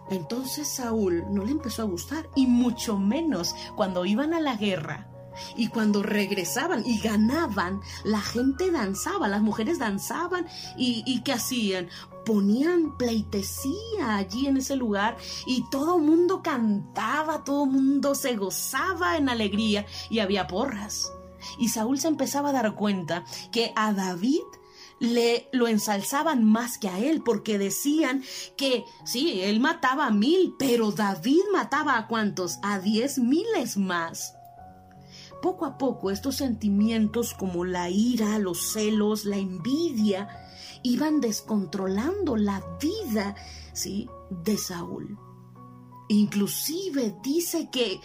Entonces Saúl no le empezó a gustar, y mucho menos cuando iban a la guerra. Y cuando regresaban y ganaban, la gente danzaba, las mujeres danzaban y, ¿qué hacían? Ponían pleitesía allí en ese lugar y todo mundo cantaba, todo mundo se gozaba en alegría y había porras. Y Saúl se empezaba a dar cuenta que a David le lo ensalzaban más que a él porque decían que sí, él mataba a mil, pero David mataba a cuántos? A diez miles más. Poco a poco estos sentimientos como la ira, los celos, la envidia, iban descontrolando la vida, ¿sí? de Saúl. Inclusive dice que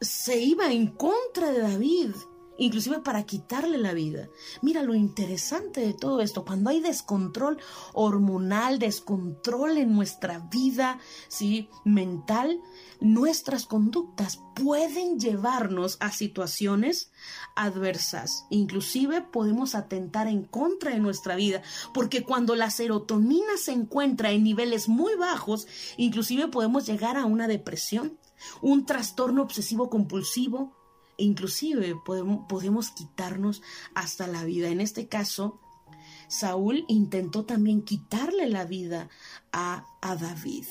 se iba en contra de David, inclusive para quitarle la vida. Mira lo interesante de todo esto, cuando hay descontrol hormonal, descontrol en nuestra vida, ¿sí? mental, nuestras conductas pueden llevarnos a situaciones adversas. Inclusive podemos atentar en contra de nuestra vida, porque cuando la serotonina se encuentra en niveles muy bajos, inclusive podemos llegar a una depresión, un trastorno obsesivo compulsivo, inclusive podemos, quitarnos hasta la vida. En este caso, Saúl intentó también quitarle la vida a, a David.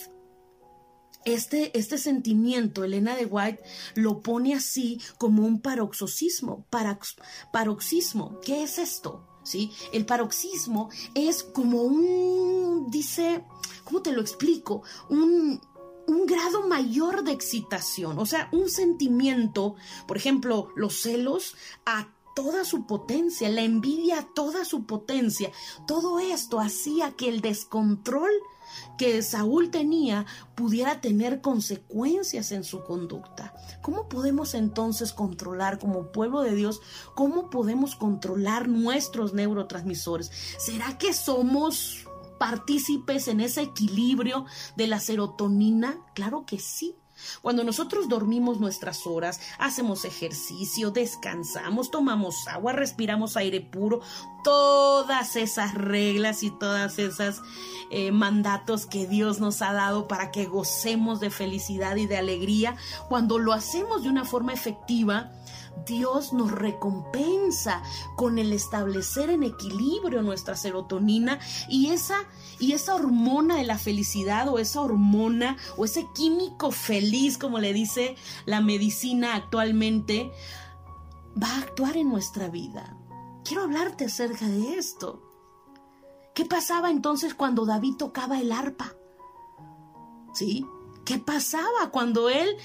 Este, este sentimiento, Elena de White lo pone así como un paroxismo. Paroxismo, ¿qué es esto? ¿Sí? El paroxismo es como un, dice, ¿cómo te lo explico? Un, un grado mayor de excitación, o sea, un sentimiento, por ejemplo, los celos a toda su potencia, la envidia a toda su potencia. Todo esto hacía que el descontrol que Saúl tenía pudiera tener consecuencias en su conducta. ¿Cómo podemos entonces controlar como pueblo de Dios? ¿Cómo podemos controlar nuestros neurotransmisores? ¿Será que somos partícipes en ese equilibrio de la serotonina? Claro que sí. Cuando nosotros dormimos nuestras horas, hacemos ejercicio, descansamos, tomamos agua, respiramos aire puro, todas esas reglas y todas esas eh, mandatos que Dios nos ha dado para que gocemos de felicidad y de alegría, cuando lo hacemos de una forma efectiva, Dios nos recompensa con el establecer en equilibrio nuestra serotonina y esa y esa hormona de la felicidad o esa hormona o ese químico feliz como le dice la medicina actualmente va a actuar en nuestra vida. Quiero hablarte acerca de esto. ¿Qué pasaba entonces cuando David tocaba el arpa? ¿Sí? ¿Qué pasaba cuando él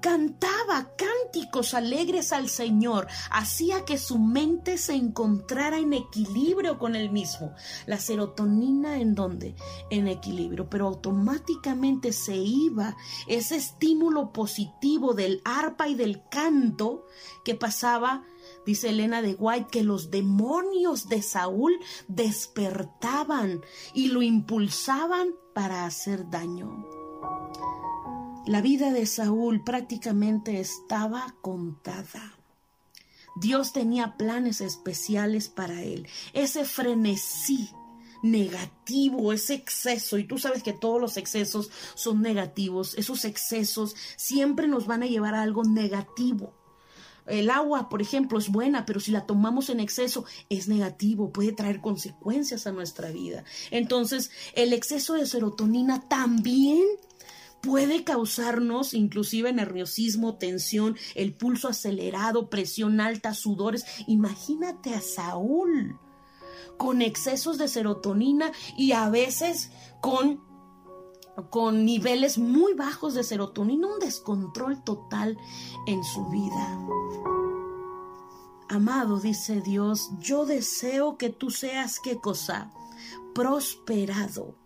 cantaba cánticos alegres al Señor, hacía que su mente se encontrara en equilibrio con él mismo. La serotonina en donde? En equilibrio, pero automáticamente se iba ese estímulo positivo del arpa y del canto que pasaba Dice Elena de White que los demonios de Saúl despertaban y lo impulsaban para hacer daño. La vida de Saúl prácticamente estaba contada. Dios tenía planes especiales para él. Ese frenesí negativo, ese exceso, y tú sabes que todos los excesos son negativos, esos excesos siempre nos van a llevar a algo negativo. El agua, por ejemplo, es buena, pero si la tomamos en exceso es negativo, puede traer consecuencias a nuestra vida. Entonces, el exceso de serotonina también puede causarnos inclusive nerviosismo, tensión, el pulso acelerado, presión alta, sudores. Imagínate a Saúl con excesos de serotonina y a veces con con niveles muy bajos de serotonina, un descontrol total en su vida. Amado, dice Dios, yo deseo que tú seas qué cosa? Prosperado.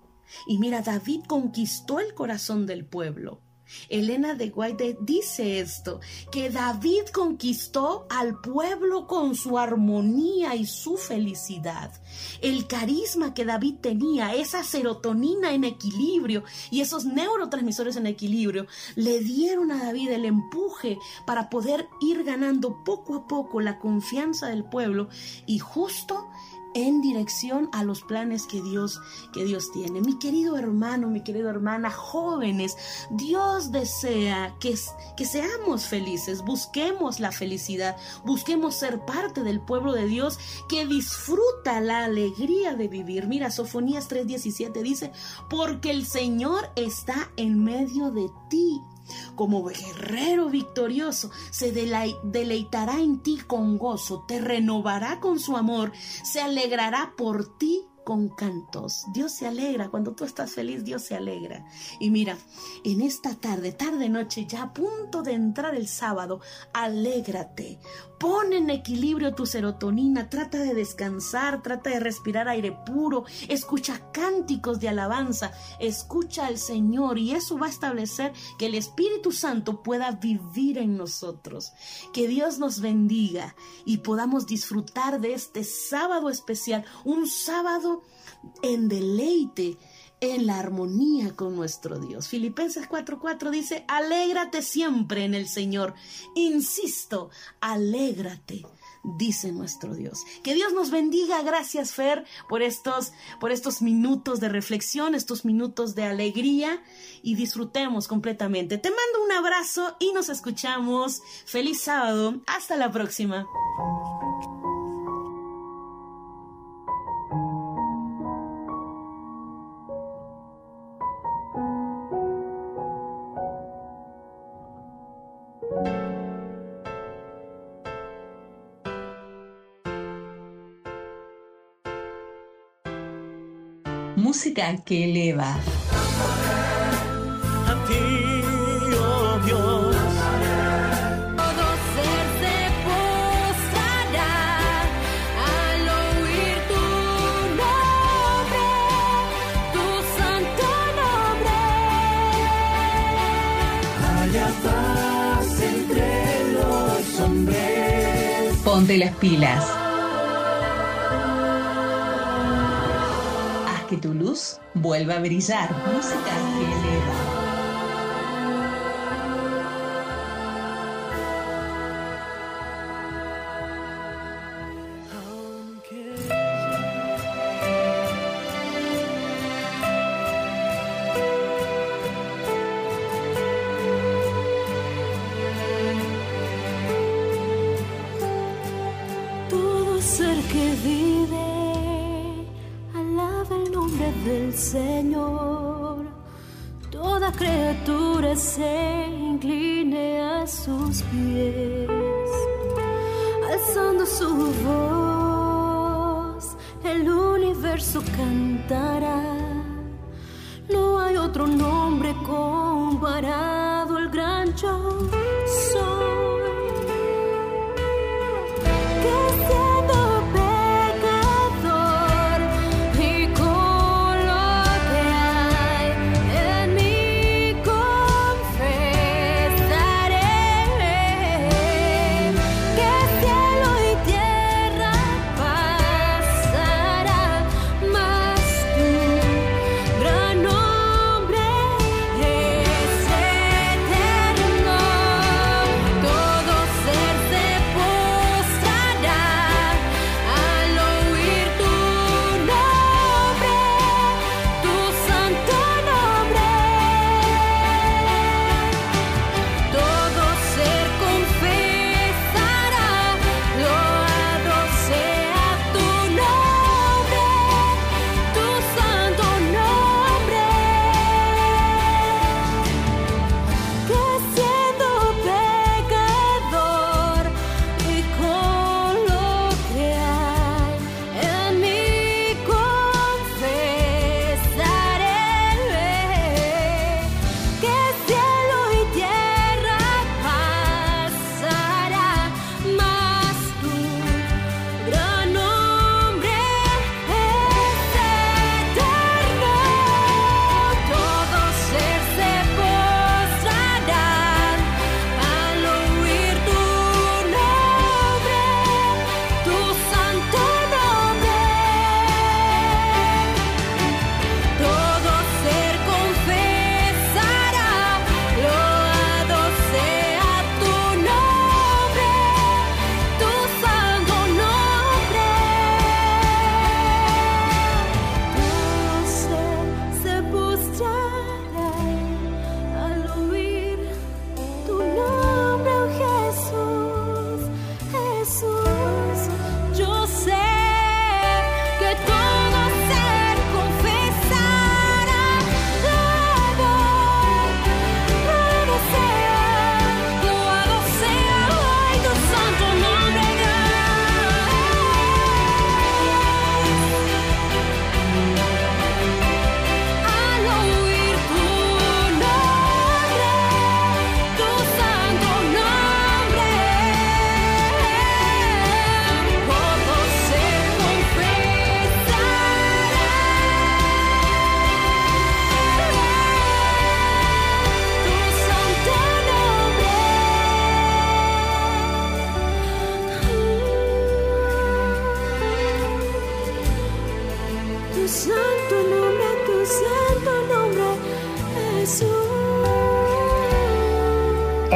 Y mira, David conquistó el corazón del pueblo. Elena de White dice esto, que David conquistó al pueblo con su armonía y su felicidad. El carisma que David tenía, esa serotonina en equilibrio y esos neurotransmisores en equilibrio, le dieron a David el empuje para poder ir ganando poco a poco la confianza del pueblo y justo en dirección a los planes que Dios que Dios tiene. Mi querido hermano, mi querida hermana, jóvenes, Dios desea que, que seamos felices, busquemos la felicidad, busquemos ser parte del pueblo de Dios que disfruta la alegría de vivir. Mira, Sofonías 3:17 dice, "Porque el Señor está en medio de ti." Como guerrero victorioso, se deleitará en ti con gozo, te renovará con su amor, se alegrará por ti con cantos. Dios se alegra, cuando tú estás feliz, Dios se alegra. Y mira, en esta tarde, tarde, noche, ya a punto de entrar el sábado, alégrate. Pon en equilibrio tu serotonina, trata de descansar, trata de respirar aire puro, escucha cánticos de alabanza, escucha al Señor y eso va a establecer que el Espíritu Santo pueda vivir en nosotros. Que Dios nos bendiga y podamos disfrutar de este sábado especial, un sábado en deleite en la armonía con nuestro Dios. Filipenses 4:4 dice, alégrate siempre en el Señor. Insisto, alégrate. dice nuestro Dios. Que Dios nos bendiga. Gracias, Fer, por estos, por estos minutos de reflexión, estos minutos de alegría y disfrutemos completamente. Te mando un abrazo y nos escuchamos. Feliz sábado. Hasta la próxima. Música que eleva. A ti, oh Dios. Todo ser se postrará al oír tu nombre, tu santo nombre. Haya paz entre los hombres. Ponte las pilas. Luz vuelva a brillar. Música que eleva. Todo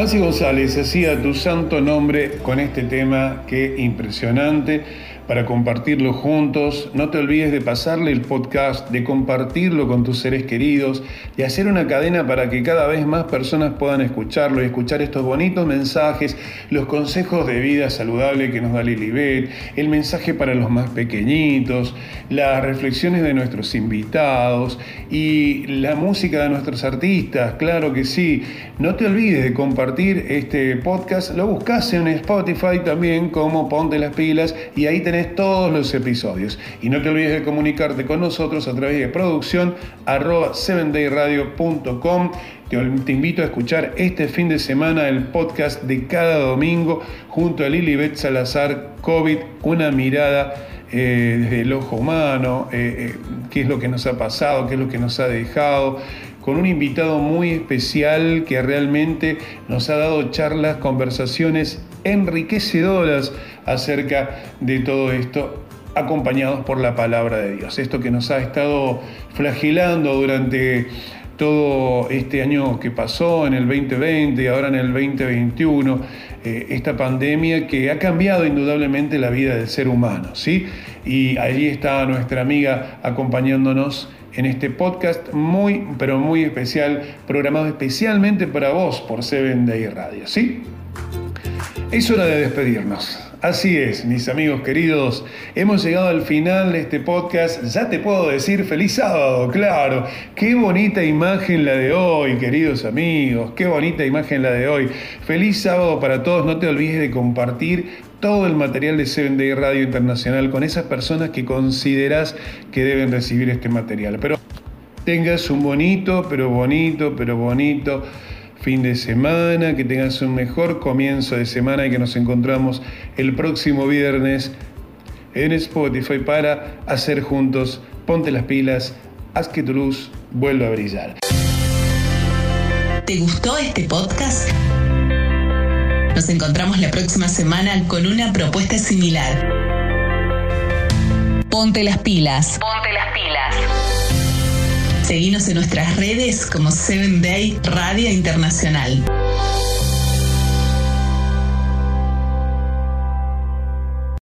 Alci González hacía tu santo nombre con este tema, qué impresionante para compartirlo juntos. No te olvides de pasarle el podcast, de compartirlo con tus seres queridos, de hacer una cadena para que cada vez más personas puedan escucharlo y escuchar estos bonitos mensajes, los consejos de vida saludable que nos da Lilibet, el mensaje para los más pequeñitos, las reflexiones de nuestros invitados y la música de nuestros artistas, claro que sí. No te olvides de compartir este podcast, lo buscas en Spotify también como Ponte las Pilas y ahí tenés todos los episodios. Y no te olvides de comunicarte con nosotros a través de producción arroba 7dayradio.com. Te, te invito a escuchar este fin de semana el podcast de cada domingo junto a Lilibet Salazar COVID, una mirada eh, desde el ojo humano, eh, eh, qué es lo que nos ha pasado, qué es lo que nos ha dejado, con un invitado muy especial que realmente nos ha dado charlas, conversaciones enriquecedoras acerca de todo esto acompañados por la palabra de Dios. Esto que nos ha estado flagelando durante todo este año que pasó, en el 2020 y ahora en el 2021, eh, esta pandemia que ha cambiado indudablemente la vida del ser humano, ¿sí? Y allí está nuestra amiga acompañándonos en este podcast muy, pero muy especial, programado especialmente para vos por Seven Day Radio, ¿sí? Es hora de despedirnos. Así es, mis amigos queridos, hemos llegado al final de este podcast. Ya te puedo decir feliz sábado, claro. Qué bonita imagen la de hoy, queridos amigos. Qué bonita imagen la de hoy. Feliz sábado para todos. No te olvides de compartir todo el material de Seven Day Radio Internacional con esas personas que consideras que deben recibir este material. Pero tengas un bonito, pero bonito, pero bonito fin de semana, que tengas un mejor comienzo de semana y que nos encontramos el próximo viernes en Spotify para hacer juntos Ponte las pilas, haz que tu luz vuelva a brillar. ¿Te gustó este podcast? Nos encontramos la próxima semana con una propuesta similar. Ponte las pilas. Seguinos en nuestras redes como 7 Day Radio Internacional.